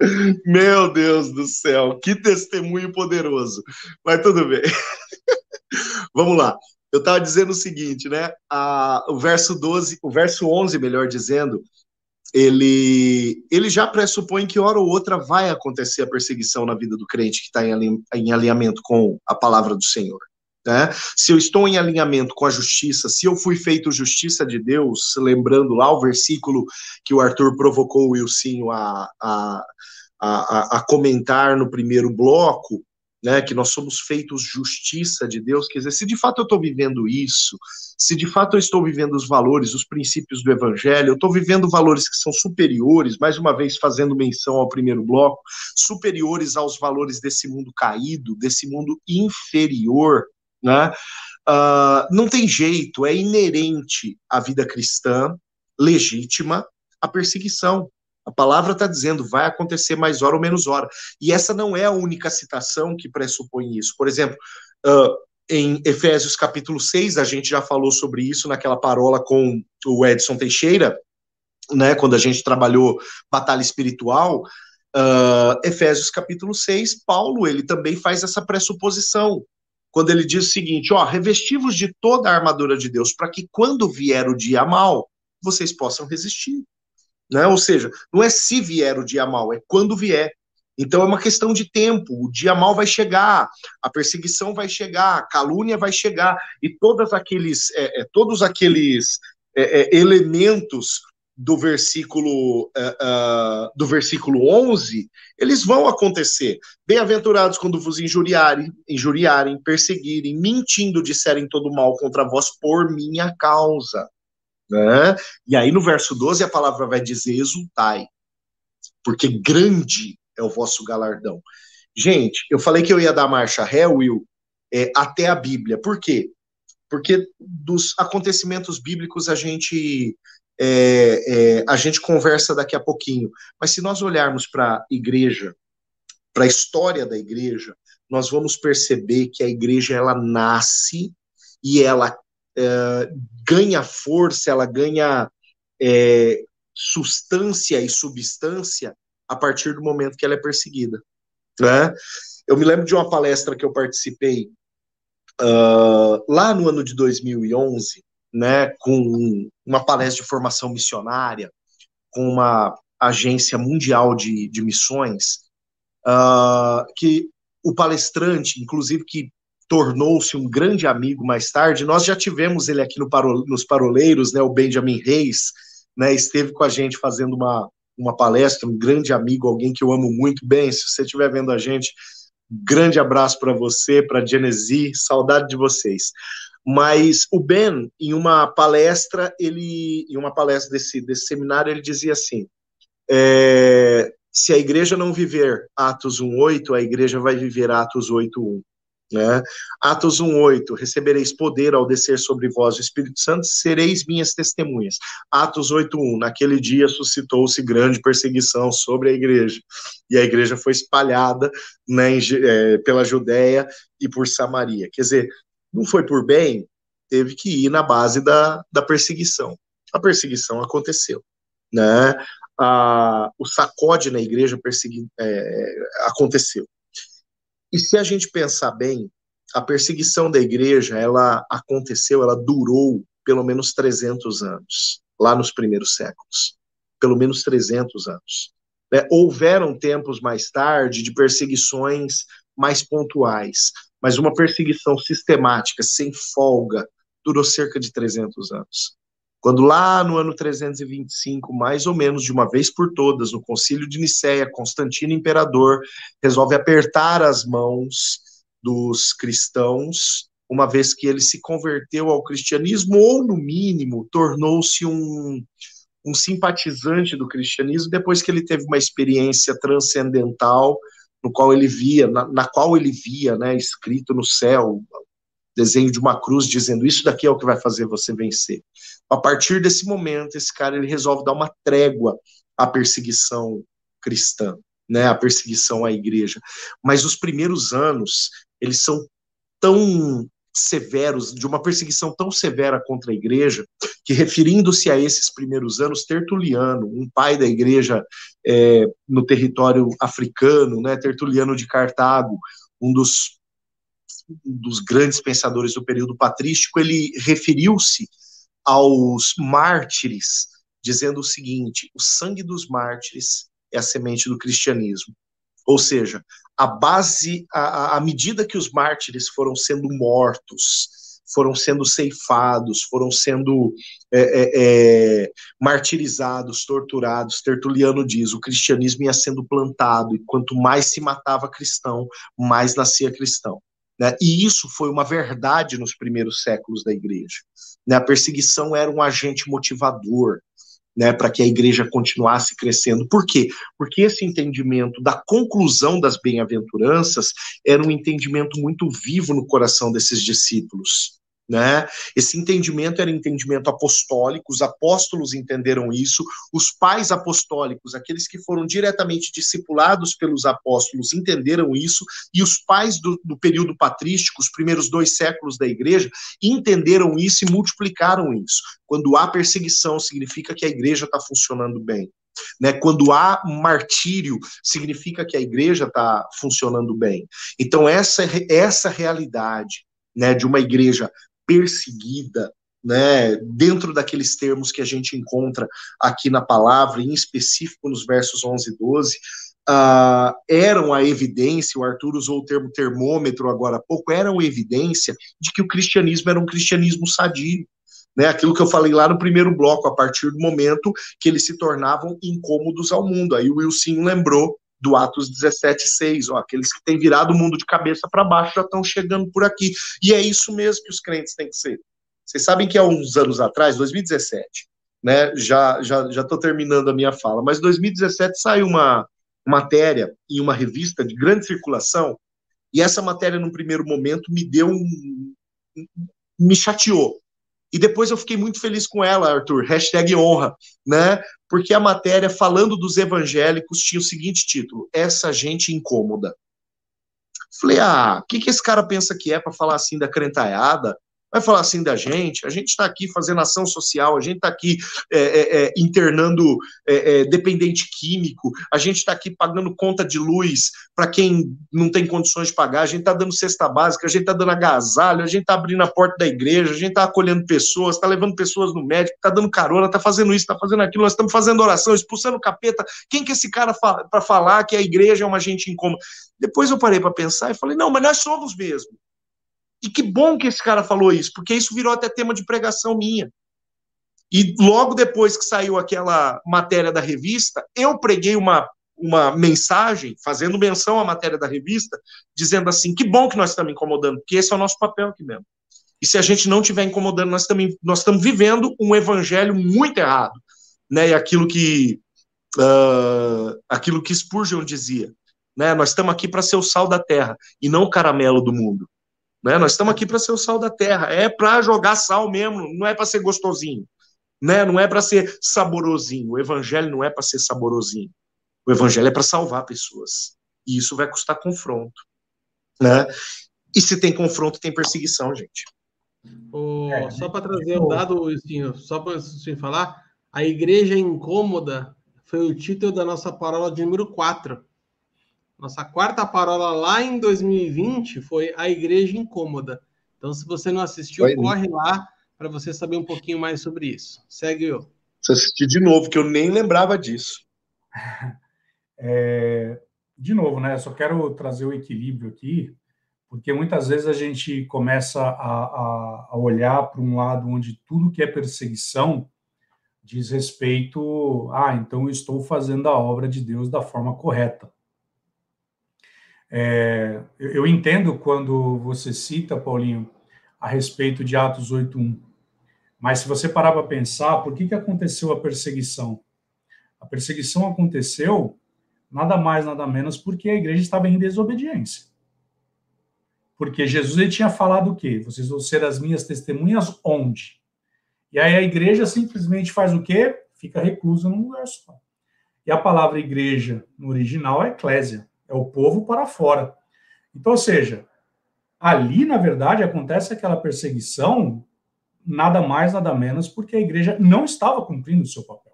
<laughs> Meu Deus do céu, que testemunho poderoso. Mas tudo bem. <laughs> Vamos lá. Eu estava dizendo o seguinte, né? A, o verso 12, o verso 11, melhor dizendo, ele, ele já pressupõe que hora ou outra vai acontecer a perseguição na vida do crente que está em, em alinhamento com a palavra do Senhor. Né? Se eu estou em alinhamento com a justiça, se eu fui feito justiça de Deus, lembrando lá o versículo que o Arthur provocou o Wilsinho a, a, a, a comentar no primeiro bloco, né, que nós somos feitos justiça de Deus, quer dizer, se de fato eu estou vivendo isso, se de fato eu estou vivendo os valores, os princípios do Evangelho, eu estou vivendo valores que são superiores, mais uma vez fazendo menção ao primeiro bloco, superiores aos valores desse mundo caído, desse mundo inferior, né? Uh, não tem jeito, é inerente à vida cristã legítima a perseguição. A palavra está dizendo, vai acontecer mais hora ou menos hora. E essa não é a única citação que pressupõe isso. Por exemplo, uh, em Efésios capítulo 6, a gente já falou sobre isso naquela parola com o Edson Teixeira, né, quando a gente trabalhou batalha espiritual, uh, Efésios capítulo 6, Paulo, ele também faz essa pressuposição, quando ele diz o seguinte, ó, revestivos de toda a armadura de Deus, para que quando vier o dia mal, vocês possam resistir. Né? Ou seja, não é se vier o dia mal, é quando vier. Então é uma questão de tempo. O dia mal vai chegar, a perseguição vai chegar, a calúnia vai chegar e todos aqueles, é, é, todos aqueles é, é elementos do versículo uh, do versículo 11, eles vão acontecer. Bem-aventurados quando vos injuriarem, injuriarem, perseguirem, mentindo disserem todo mal contra vós por minha causa. Né? E aí no verso 12 a palavra vai dizer: exultai, porque grande é o vosso galardão. Gente, eu falei que eu ia dar marcha ré, Will, é, até a Bíblia. Por quê? Porque dos acontecimentos bíblicos a gente é, é, a gente conversa daqui a pouquinho. Mas se nós olharmos para a igreja, para a história da igreja, nós vamos perceber que a igreja ela nasce e ela ganha força, ela ganha é, substância e substância a partir do momento que ela é perseguida. Né? Eu me lembro de uma palestra que eu participei uh, lá no ano de 2011, né, com uma palestra de formação missionária, com uma agência mundial de, de missões, uh, que o palestrante, inclusive que tornou-se um grande amigo mais tarde. Nós já tivemos ele aqui no nos Paroleiros, né, o Benjamin Reis, né, esteve com a gente fazendo uma, uma palestra, um grande amigo, alguém que eu amo muito bem. Se você estiver vendo a gente, grande abraço para você, para Genesi, saudade de vocês. Mas o Ben, em uma palestra, ele, em uma palestra desse, desse seminário, ele dizia assim: é, se a igreja não viver Atos 1:8, a igreja vai viver Atos 8:1. Né? Atos 1,8: Recebereis poder ao descer sobre vós o Espírito Santo, sereis minhas testemunhas. Atos 8,1: Naquele dia suscitou-se grande perseguição sobre a igreja, e a igreja foi espalhada né, é, pela Judéia e por Samaria. Quer dizer, não foi por bem, teve que ir na base da, da perseguição. A perseguição aconteceu. Né? A, o sacode na igreja persegui, é, aconteceu. E se a gente pensar bem, a perseguição da igreja, ela aconteceu, ela durou pelo menos 300 anos, lá nos primeiros séculos. Pelo menos 300 anos. Né? Houveram tempos mais tarde de perseguições mais pontuais, mas uma perseguição sistemática, sem folga, durou cerca de 300 anos. Quando lá no ano 325, mais ou menos de uma vez por todas, no concílio de Nicéia, Constantino imperador resolve apertar as mãos dos cristãos, uma vez que ele se converteu ao cristianismo ou no mínimo tornou-se um um simpatizante do cristianismo depois que ele teve uma experiência transcendental no qual ele via, na, na qual ele via, né, escrito no céu, desenho de uma cruz dizendo isso daqui é o que vai fazer você vencer. A partir desse momento, esse cara ele resolve dar uma trégua à perseguição cristã, né, à perseguição à igreja. Mas os primeiros anos, eles são tão severos, de uma perseguição tão severa contra a igreja, que referindo-se a esses primeiros anos, Tertuliano, um pai da igreja é, no território africano, né, Tertuliano de Cartago, um dos, um dos grandes pensadores do período patrístico, ele referiu-se aos mártires, dizendo o seguinte: o sangue dos mártires é a semente do cristianismo. Ou seja, a base, à medida que os mártires foram sendo mortos, foram sendo ceifados, foram sendo é, é, é, martirizados, torturados. Tertuliano diz: o cristianismo ia sendo plantado, e quanto mais se matava cristão, mais nascia cristão. Né? E isso foi uma verdade nos primeiros séculos da igreja. Né? A perseguição era um agente motivador, né, para que a igreja continuasse crescendo. Por quê? Porque esse entendimento da conclusão das bem-aventuranças era um entendimento muito vivo no coração desses discípulos. Né? Esse entendimento era entendimento apostólico, os apóstolos entenderam isso, os pais apostólicos, aqueles que foram diretamente discipulados pelos apóstolos, entenderam isso, e os pais do, do período patrístico, os primeiros dois séculos da igreja, entenderam isso e multiplicaram isso. Quando há perseguição, significa que a igreja está funcionando bem. Né? Quando há martírio, significa que a igreja está funcionando bem. Então, essa, essa realidade né, de uma igreja perseguida, né, dentro daqueles termos que a gente encontra aqui na palavra, em específico nos versos 11 e 12, uh, eram a evidência, o Arthur usou o termo termômetro agora há pouco, eram evidência de que o cristianismo era um cristianismo sadio. Né, aquilo que eu falei lá no primeiro bloco, a partir do momento que eles se tornavam incômodos ao mundo. Aí o Wilson lembrou do Atos 17,6. Ó, aqueles que têm virado o mundo de cabeça para baixo já estão chegando por aqui. E é isso mesmo que os crentes têm que ser. Vocês sabem que há uns anos atrás, 2017, né? Já já já estou terminando a minha fala, mas 2017 saiu uma matéria em uma revista de grande circulação e essa matéria, num primeiro momento, me deu um, me chateou, e depois eu fiquei muito feliz com ela, Arthur, hashtag honra, né? Porque a matéria falando dos evangélicos tinha o seguinte título: Essa gente incômoda. Falei, ah, o que, que esse cara pensa que é para falar assim da crentaiada? Vai falar assim da gente. A gente está aqui fazendo ação social, a gente está aqui é, é, é, internando é, é, dependente químico, a gente está aqui pagando conta de luz para quem não tem condições de pagar, a gente está dando cesta básica, a gente está dando agasalho, a gente está abrindo a porta da igreja, a gente está acolhendo pessoas, está levando pessoas no médico, está dando carona, está fazendo isso, está fazendo aquilo, nós estamos fazendo oração, expulsando o capeta. Quem que esse cara para falar que a igreja é uma gente incômoda? Depois eu parei para pensar e falei, não, mas nós somos mesmo. E que bom que esse cara falou isso, porque isso virou até tema de pregação minha. E logo depois que saiu aquela matéria da revista, eu preguei uma, uma mensagem, fazendo menção à matéria da revista, dizendo assim: que bom que nós estamos incomodando, porque esse é o nosso papel aqui mesmo. E se a gente não estiver incomodando, nós, também, nós estamos vivendo um evangelho muito errado. Né? E aquilo que, uh, aquilo que Spurgeon dizia. Né? Nós estamos aqui para ser o sal da terra e não o caramelo do mundo. Né? Nós estamos aqui para ser o sal da terra, é para jogar sal mesmo, não é para ser gostosinho, né? não é para ser saborosinho. O evangelho não é para ser saborosinho. O evangelho é para salvar pessoas. E isso vai custar confronto. Né? E se tem confronto, tem perseguição, gente. Oh, é, só para trazer um dado, só para falar, a igreja incômoda foi o título da nossa parábola de número 4. Nossa quarta parola lá em 2020 foi A Igreja Incômoda. Então, se você não assistiu, foi corre lá para você saber um pouquinho mais sobre isso. Segue eu. Você assistir de novo, que eu nem lembrava disso. <laughs> É, de novo, né? Eu só quero trazer o equilíbrio aqui, porque muitas vezes a gente começa a, a, a olhar para um lado onde tudo que é perseguição diz respeito, ah, então eu estou fazendo a obra de Deus da forma correta. É, eu entendo quando você cita, Paulinho, a respeito de Atos 8.1, mas se você parar para pensar, por que, que aconteceu a perseguição? A perseguição aconteceu nada mais, nada menos, porque a igreja estava em desobediência. Porque Jesus ele tinha falado o quê? Vocês vão ser as minhas testemunhas onde? E aí a igreja simplesmente faz o quê? Fica reclusa num lugar só. E a palavra igreja no original é eclésia é o povo para fora. Então, ou seja, Ali, na verdade, acontece aquela perseguição, nada mais, nada menos, porque a igreja não estava cumprindo o seu papel.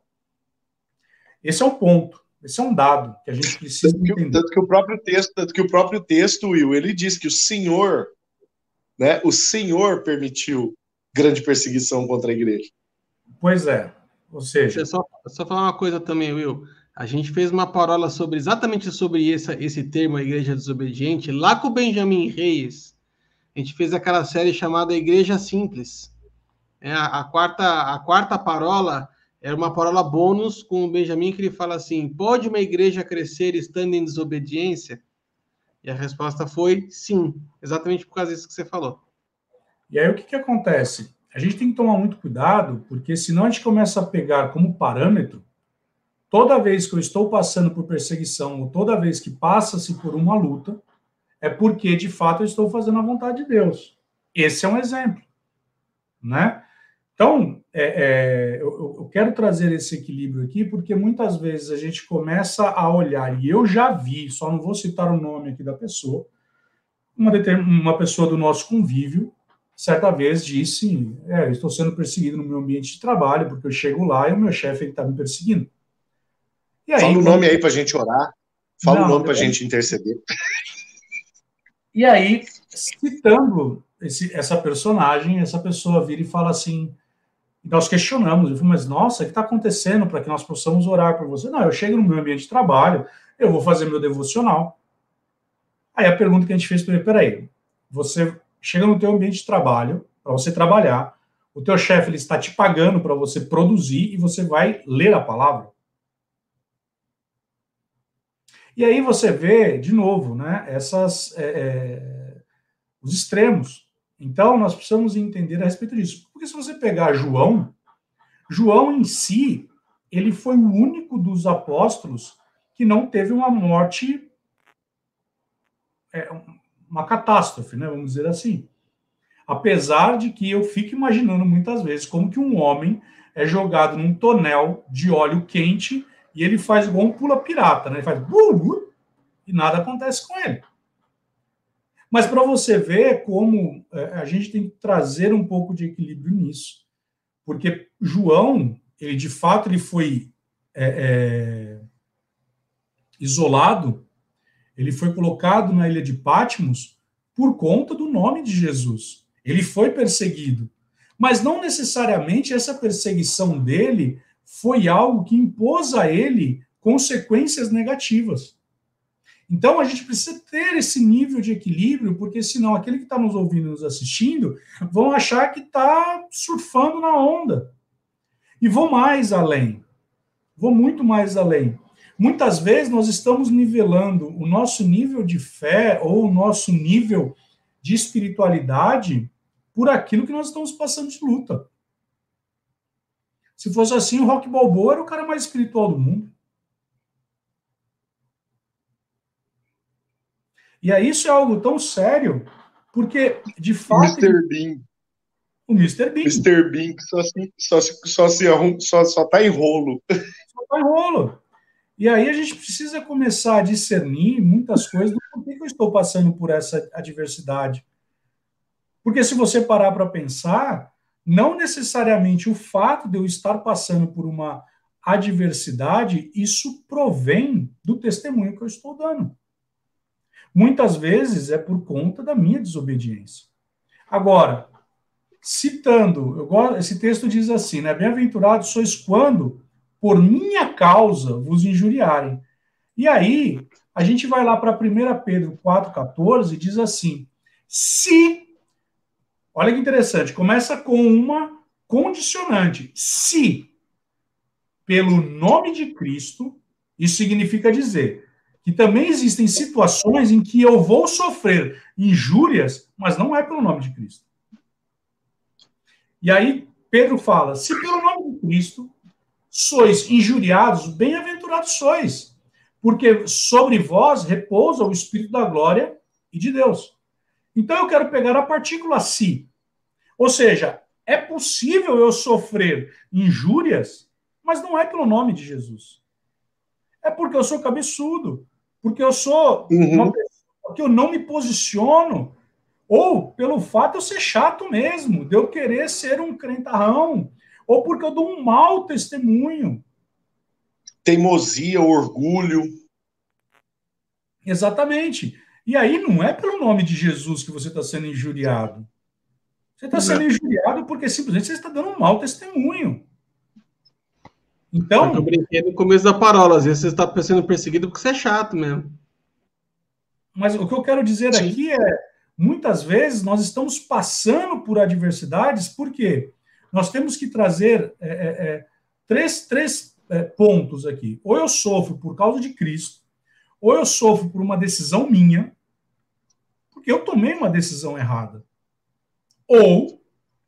Esse é o ponto. Esse é um dado que a gente precisa tanto que, entender. Tanto que o próprio texto, tanto que o próprio texto, Will, ele diz que o Senhor, né, o Senhor permitiu grande perseguição contra a igreja. Pois é. Ou seja, só, só falar uma coisa também, Will. A gente fez uma parola sobre exatamente sobre esse, esse termo, a igreja desobediente, lá com o Benjamin Reis. A gente fez aquela série chamada Igreja Simples. É, a, a, quarta, a quarta parola era uma parola bônus com o Benjamin que ele fala assim: pode uma igreja crescer estando em desobediência? E a resposta foi sim, exatamente por causa disso que você falou. E aí o que, que acontece? A gente tem que tomar muito cuidado, porque senão a gente começa a pegar como parâmetro toda vez que eu estou passando por perseguição, ou toda vez que passa-se por uma luta, é porque de fato eu estou fazendo a vontade de Deus. Esse é um exemplo, né? Então, é, é, eu, eu, quero trazer esse equilíbrio aqui, porque muitas vezes a gente começa a olhar, e eu já vi, só não vou citar o nome aqui da pessoa, uma, uma pessoa do nosso convívio, certa vez disse: é, eu estou sendo perseguido no meu ambiente de trabalho, porque eu chego lá e o meu chefe está me perseguindo. E aí, Fala o nome aí para a gente orar, fala não, o nome para a gente interceder. E aí, citando esse, essa personagem, essa pessoa vira e fala assim: nós questionamos, eu falei, mas nossa, o que está acontecendo para que nós possamos orar por você? Não, eu chego no meu ambiente de trabalho, eu vou fazer meu devocional. Aí a pergunta que a gente fez para ele, peraí, você chega no teu ambiente de trabalho, para você trabalhar, o teu chefe ele está te pagando para você produzir e você vai ler a palavra. E aí você vê, de novo, né, essas, é, é, os extremos. Então, nós precisamos entender a respeito disso. Porque se você pegar João, João em si, ele foi o único dos apóstolos que não teve uma morte, é, uma catástrofe, né, vamos dizer assim. Apesar de que eu fico imaginando muitas vezes como que um homem é jogado num tonel de óleo quente e ele faz igual um pula pirata, né? Ele faz e nada acontece com ele. Mas para você ver como é, a gente tem que trazer um pouco de equilíbrio nisso, porque João, ele de fato ele foi é, é, isolado, ele foi colocado na ilha de Patmos por conta do nome de Jesus. Ele foi perseguido, mas não necessariamente essa perseguição dele foi algo que impôs a ele consequências negativas. Então a gente precisa ter esse nível de equilíbrio, porque senão aquele que está nos ouvindo e nos assistindo vão achar que está surfando na onda. E vou mais além. Vou muito mais além. Muitas vezes nós estamos nivelando o nosso nível de fé ou o nosso nível de espiritualidade por aquilo que nós estamos passando de luta. Se fosse assim, o Rock Balboa era o cara mais espiritual do mundo. E aí isso é algo tão sério, porque, de fato. Mr. Bean. O Mr. Bean. Mr. Bean que só, se, só, só, se arrum, só, só tá em rolo. Só tá em rolo. E aí a gente precisa começar a discernir muitas coisas do porquê que eu estou passando por essa adversidade. Porque se você parar para pensar, não necessariamente o fato de eu estar passando por uma adversidade, isso provém do testemunho que eu estou dando. Muitas vezes é por conta da minha desobediência. Agora, citando, eu gosto, esse texto diz assim, né? Bem-aventurados sois quando por minha causa vos injuriarem. E aí, a gente vai lá para 1 Pedro 4,14 e diz assim: se, olha que interessante, começa com uma condicionante, se pelo nome de Cristo, isso significa dizer, que também existem situações em que eu vou sofrer injúrias, mas não é pelo nome de Cristo. E aí Pedro fala: se pelo nome de Cristo sois injuriados, bem-aventurados sois, porque sobre vós repousa o Espírito da glória e de Deus. Então eu quero pegar a partícula si. Ou seja, é possível eu sofrer injúrias, mas não é pelo nome de Jesus. É porque eu sou cabeçudo, porque eu sou uhum. uma pessoa que eu não me posiciono Ou pelo fato de eu ser chato mesmo, de eu querer ser um crentarrão, ou porque eu dou um mau testemunho. Teimosia, orgulho. Exatamente. E aí não é pelo nome de Jesus que você está sendo injuriado. Você está sendo injuriado porque simplesmente você está dando um mau testemunho. Então. Eu brinquei no começo da parola, às vezes você está sendo perseguido porque você é chato mesmo. Mas o que eu quero dizer Sim. aqui é: muitas vezes nós estamos passando por adversidades, porque nós temos que trazer é, é, é, três, três é, pontos aqui. Ou eu sofro por causa de Cristo, ou eu sofro por uma decisão minha, porque eu tomei uma decisão errada, ou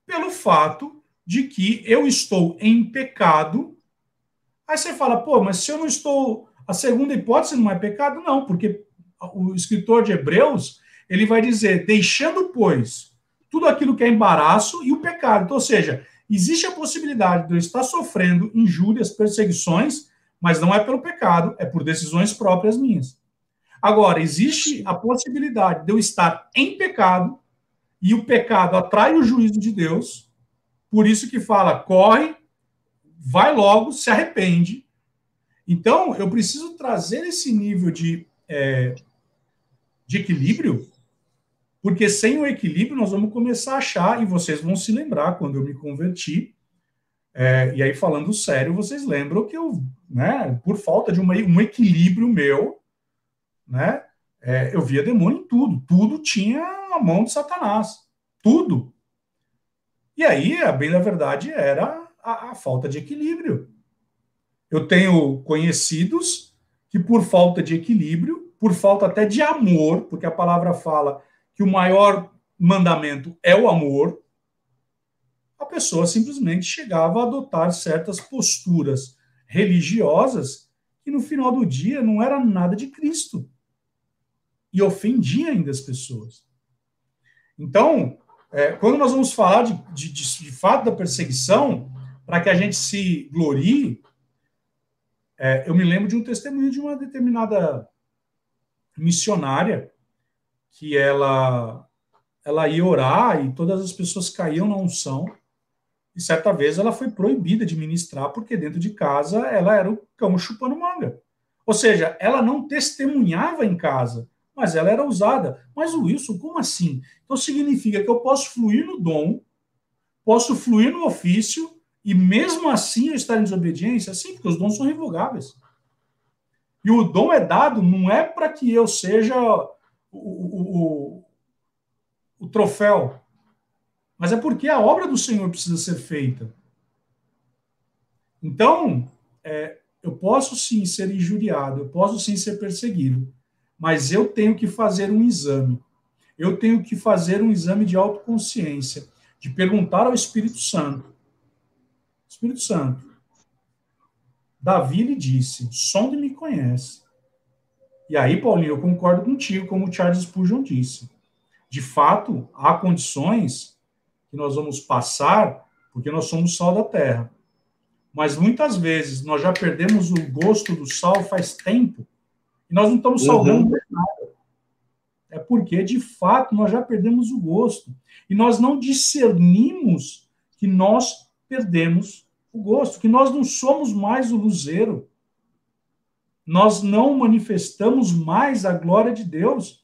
pelo fato de que eu estou em pecado. Aí você fala, pô, mas se eu não estou. A segunda hipótese não é pecado? Não, porque o escritor de Hebreus ele vai dizer, deixando, pois, tudo aquilo que é embaraço e o pecado. Então, ou seja, existe a possibilidade de eu estar sofrendo injúrias, perseguições, mas não é pelo pecado, é por decisões próprias minhas. Agora, existe a possibilidade de eu estar em pecado e o pecado atrai o juízo de Deus, por isso que fala, corre, vai logo, se arrepende. Então, eu preciso trazer esse nível de, é, de equilíbrio, porque sem o equilíbrio nós vamos começar a achar, e vocês vão se lembrar quando eu me converti, é, e aí, falando sério, vocês lembram que eu, né, por falta de uma, um equilíbrio meu, né, é, eu via demônio em tudo. Tudo tinha a mão de Satanás. Tudo. E aí, a bem da verdade, era a, a falta de equilíbrio. Eu tenho conhecidos que, por falta de equilíbrio, por falta até de amor, porque a palavra fala que o maior mandamento é o amor, a pessoa simplesmente chegava a adotar certas posturas religiosas que no final do dia não era nada de Cristo. E ofendia ainda as pessoas. Então, é, quando nós vamos falar de, de, de, de fato da perseguição, para que a gente se glorie, é, eu me lembro de um testemunho de uma determinada missionária que ela ela ia orar e todas as pessoas caíam na unção e certa vez ela foi proibida de ministrar porque dentro de casa ela era o cão chupando manga. Ou seja, ela não testemunhava em casa, mas ela era usada. Mas Wilson, como assim? Então significa que eu posso fluir no dom, posso fluir no ofício e mesmo assim eu estar em desobediência? Sim, porque os dons são revogáveis. E o dom é dado não é para que eu seja o, o, o, o troféu, mas é porque a obra do Senhor precisa ser feita. Então, é, eu posso sim ser injuriado, eu posso sim ser perseguido, mas eu tenho que fazer um exame. Eu tenho que fazer um exame de autoconsciência, de perguntar ao Espírito Santo. Espírito Santo, Davi lhe disse: sonde me conhece. E aí, Paulinho, eu concordo contigo, como o Charles Spurgeon disse. De fato, há condições que nós vamos passar porque nós somos sal da terra. Mas muitas vezes nós já perdemos o gosto do sal faz tempo e nós não estamos salgando uhum. nada. É porque, de fato, nós já perdemos o gosto. E nós não discernimos que nós perdemos o gosto, que nós não somos mais o luzeiro. Nós não manifestamos mais a glória de Deus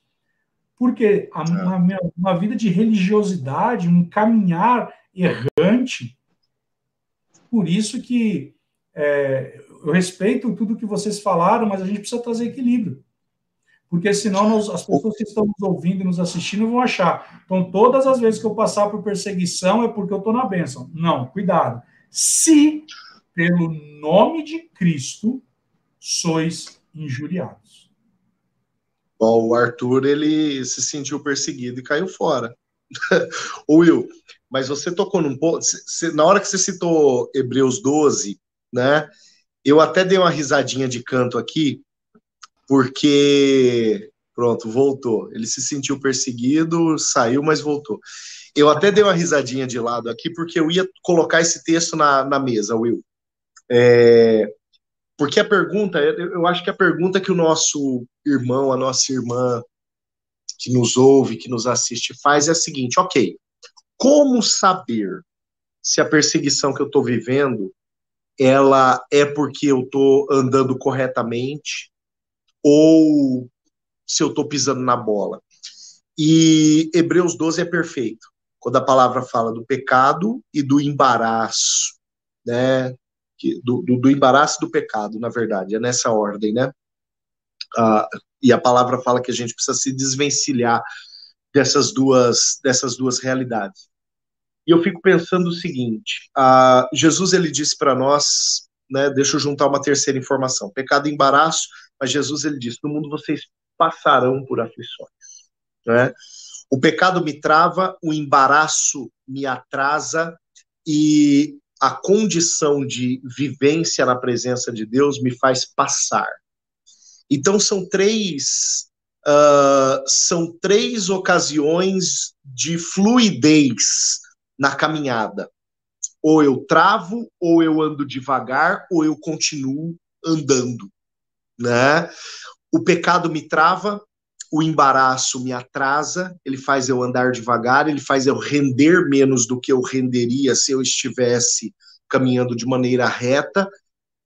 porque a, é. uma, uma vida de religiosidade, um caminhar errante. Por isso que é, eu respeito tudo que vocês falaram, mas a gente precisa trazer equilíbrio. Porque senão nós, as pessoas que estão nos ouvindo e nos assistindo vão achar. Então, todas as vezes que eu passar por perseguição é porque eu estou na bênção. Não, cuidado. Se, pelo nome de Cristo, sois injuriados. Bom, o Arthur ele se sentiu perseguido e caiu fora. <laughs> Will, mas você tocou num ponto. Na hora que você citou Hebreus 12, né? Eu até dei uma risadinha de canto aqui, porque. Pronto, voltou. Ele se sentiu perseguido, saiu, mas voltou. Eu até dei uma risadinha de lado aqui, porque eu ia colocar esse texto na, na mesa, Will. É, porque a pergunta, eu acho que a pergunta que o nosso irmão, a nossa irmã que nos ouve, que nos assiste faz é a seguinte: ok, como saber se a perseguição que eu estou vivendo ela é porque eu estou andando corretamente ou se eu estou pisando na bola. E Hebreus 12 é perfeito, quando a palavra fala do pecado e do embaraço, né? Do, do, do embaraço do pecado, na verdade, é nessa ordem, né? Ah, e a palavra fala que a gente precisa se desvencilhar dessas duas, dessas duas realidades. E eu fico pensando o seguinte: uh, Jesus ele disse para nós, né? Deixa eu juntar uma terceira informação: pecado e embaraço. Mas Jesus ele disse: no mundo vocês passarão por aflições, né? O pecado me trava, o embaraço me atrasa e a condição de vivência na presença de Deus me faz passar. Então são três uh, são três ocasiões de fluidez na caminhada. Ou eu travo, ou eu ando devagar, ou eu continuo andando, né? O pecado me trava, o embaraço me atrasa, ele faz eu andar devagar, ele faz eu render menos do que eu renderia se eu estivesse caminhando de maneira reta,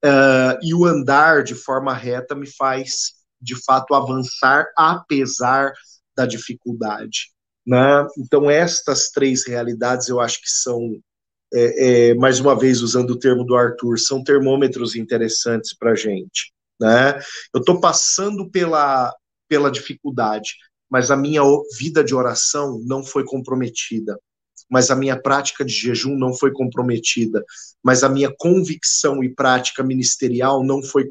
uh, e o andar de forma reta me faz, de fato, avançar apesar da dificuldade. Né? Então, estas três realidades eu acho que são, é, é, mais uma vez, usando o termo do Arthur, são termômetros interessantes para a gente. Né? Eu estou passando pela, pela dificuldade, mas a minha vida de oração não foi comprometida, mas a minha prática de jejum não foi comprometida, mas a minha convicção e prática ministerial não foi,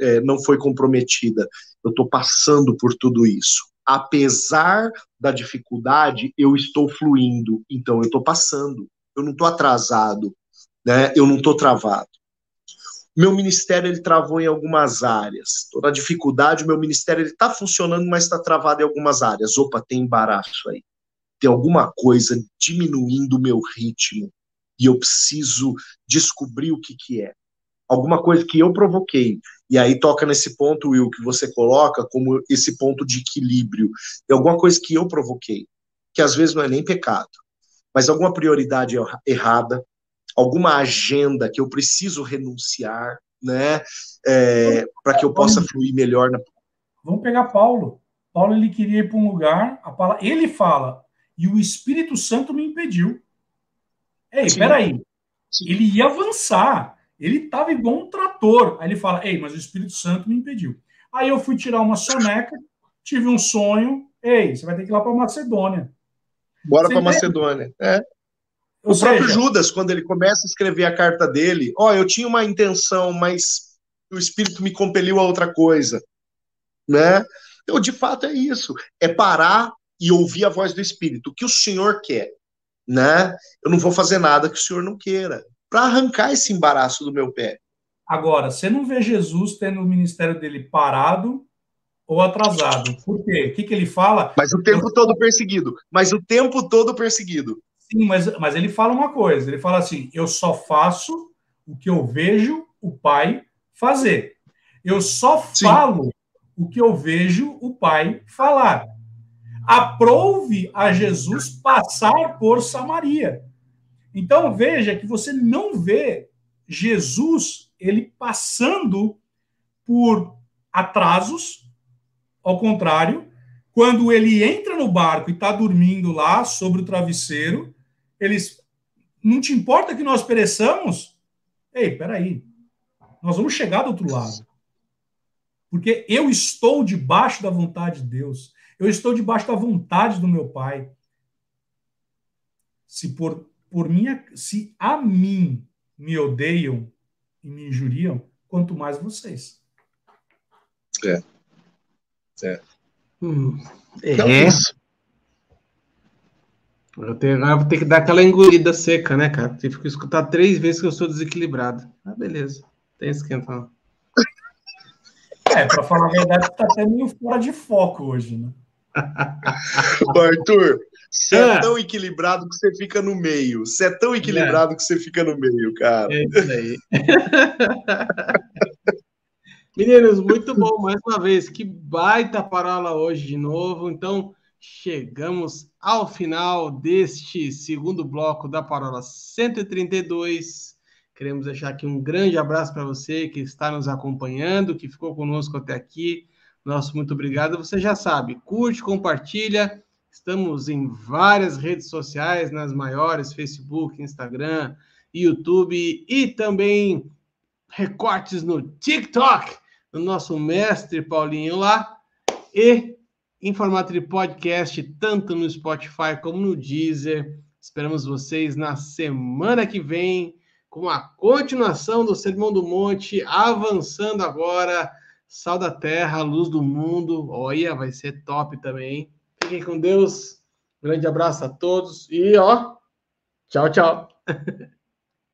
é, não foi comprometida. Eu estou passando por tudo isso apesar da dificuldade, eu estou fluindo, então eu estou passando, eu não estou atrasado, né? Eu não estou travado. Meu ministério ele travou em algumas áreas. Toda a dificuldade, meu ministério ele está funcionando, mas está travado em algumas áreas. Opa, tem embaraço aí. Tem alguma coisa diminuindo o meu ritmo e eu preciso descobrir o que que é alguma coisa que eu provoquei. E aí toca nesse ponto, Will, que você coloca como esse ponto de equilíbrio. É alguma coisa que eu provoquei, que às vezes não é nem pecado, mas alguma prioridade errada, alguma agenda que eu preciso renunciar, né, é, para que eu possa fluir melhor. Na... Vamos pegar Paulo. Paulo ele queria ir para um lugar, a palavra, ele fala, e o Espírito Santo me impediu. Ei, Sim. peraí. Sim. Ele ia avançar. Ele estava igual um trator. Aí ele fala: Ei, mas o Espírito Santo me impediu. Aí eu fui tirar uma soneca, tive um sonho. Ei, você vai ter que ir lá para Macedônia. Bora para Macedônia. É. Ou o seja, próprio Judas, quando ele começa a escrever a carta dele, ó, oh, eu tinha uma intenção, mas o Espírito me compeliu a outra coisa, né? Então, de fato, é isso. É parar e ouvir a voz do Espírito. O que o Senhor quer, né? Eu não vou fazer nada que o Senhor não queira para arrancar esse embaraço do meu pé. Agora, você não vê Jesus tendo o ministério dele parado ou atrasado. Por quê? O que, que ele fala? Mas o tempo Eu... todo perseguido. Mas o tempo todo perseguido. Sim, mas, mas ele fala uma coisa. Ele fala assim: eu só faço o que eu vejo o Pai fazer. Eu só Sim. falo o que eu vejo o Pai falar. Aprove a Jesus passar por Samaria. Então veja que você não vê Jesus ele passando por atrasos, ao contrário, quando ele entra no barco e está dormindo lá sobre o travesseiro, eles não te importa que nós pereçamos? Ei, peraí, nós vamos chegar do outro lado. Porque eu estou debaixo da vontade de Deus. Eu estou debaixo da vontade do meu Pai. Se por por minha, se a mim me odeiam e me injuriam, quanto mais vocês. É. É. Hum, é. é. Eu, tenho, eu vou ter que dar aquela engolida seca, né, cara? Tive que escutar três vezes que eu sou desequilibrado. Ah, beleza. Tem esquentão. É, para falar a verdade, tá até meio fora de foco hoje, né? Arthur, você é. é. tão equilibrado que você fica no meio. Você é tão equilibrado é. que você fica no meio, cara. É isso aí. <laughs> Meninos, muito bom mais uma vez. Que baita parola hoje de novo. Então, chegamos ao final deste segundo bloco da Parola 132. Queremos deixar aqui um grande abraço para você que está nos acompanhando, que ficou conosco até aqui. Nosso muito obrigado. Você já sabe, curte, compartilha. Estamos em várias redes sociais, nas maiores, Facebook, Instagram, YouTube e também recortes no TikTok, do nosso mestre Paulinho lá. E em formato de podcast, tanto no Spotify como no Deezer. Esperamos vocês na semana que vem com a continuação do Sermão do Monte, avançando agora. Sal da Terra, Luz do Mundo. Olha, vai ser top também. Fiquem com Deus. grande abraço a todos e ó, tchau, tchau. <laughs>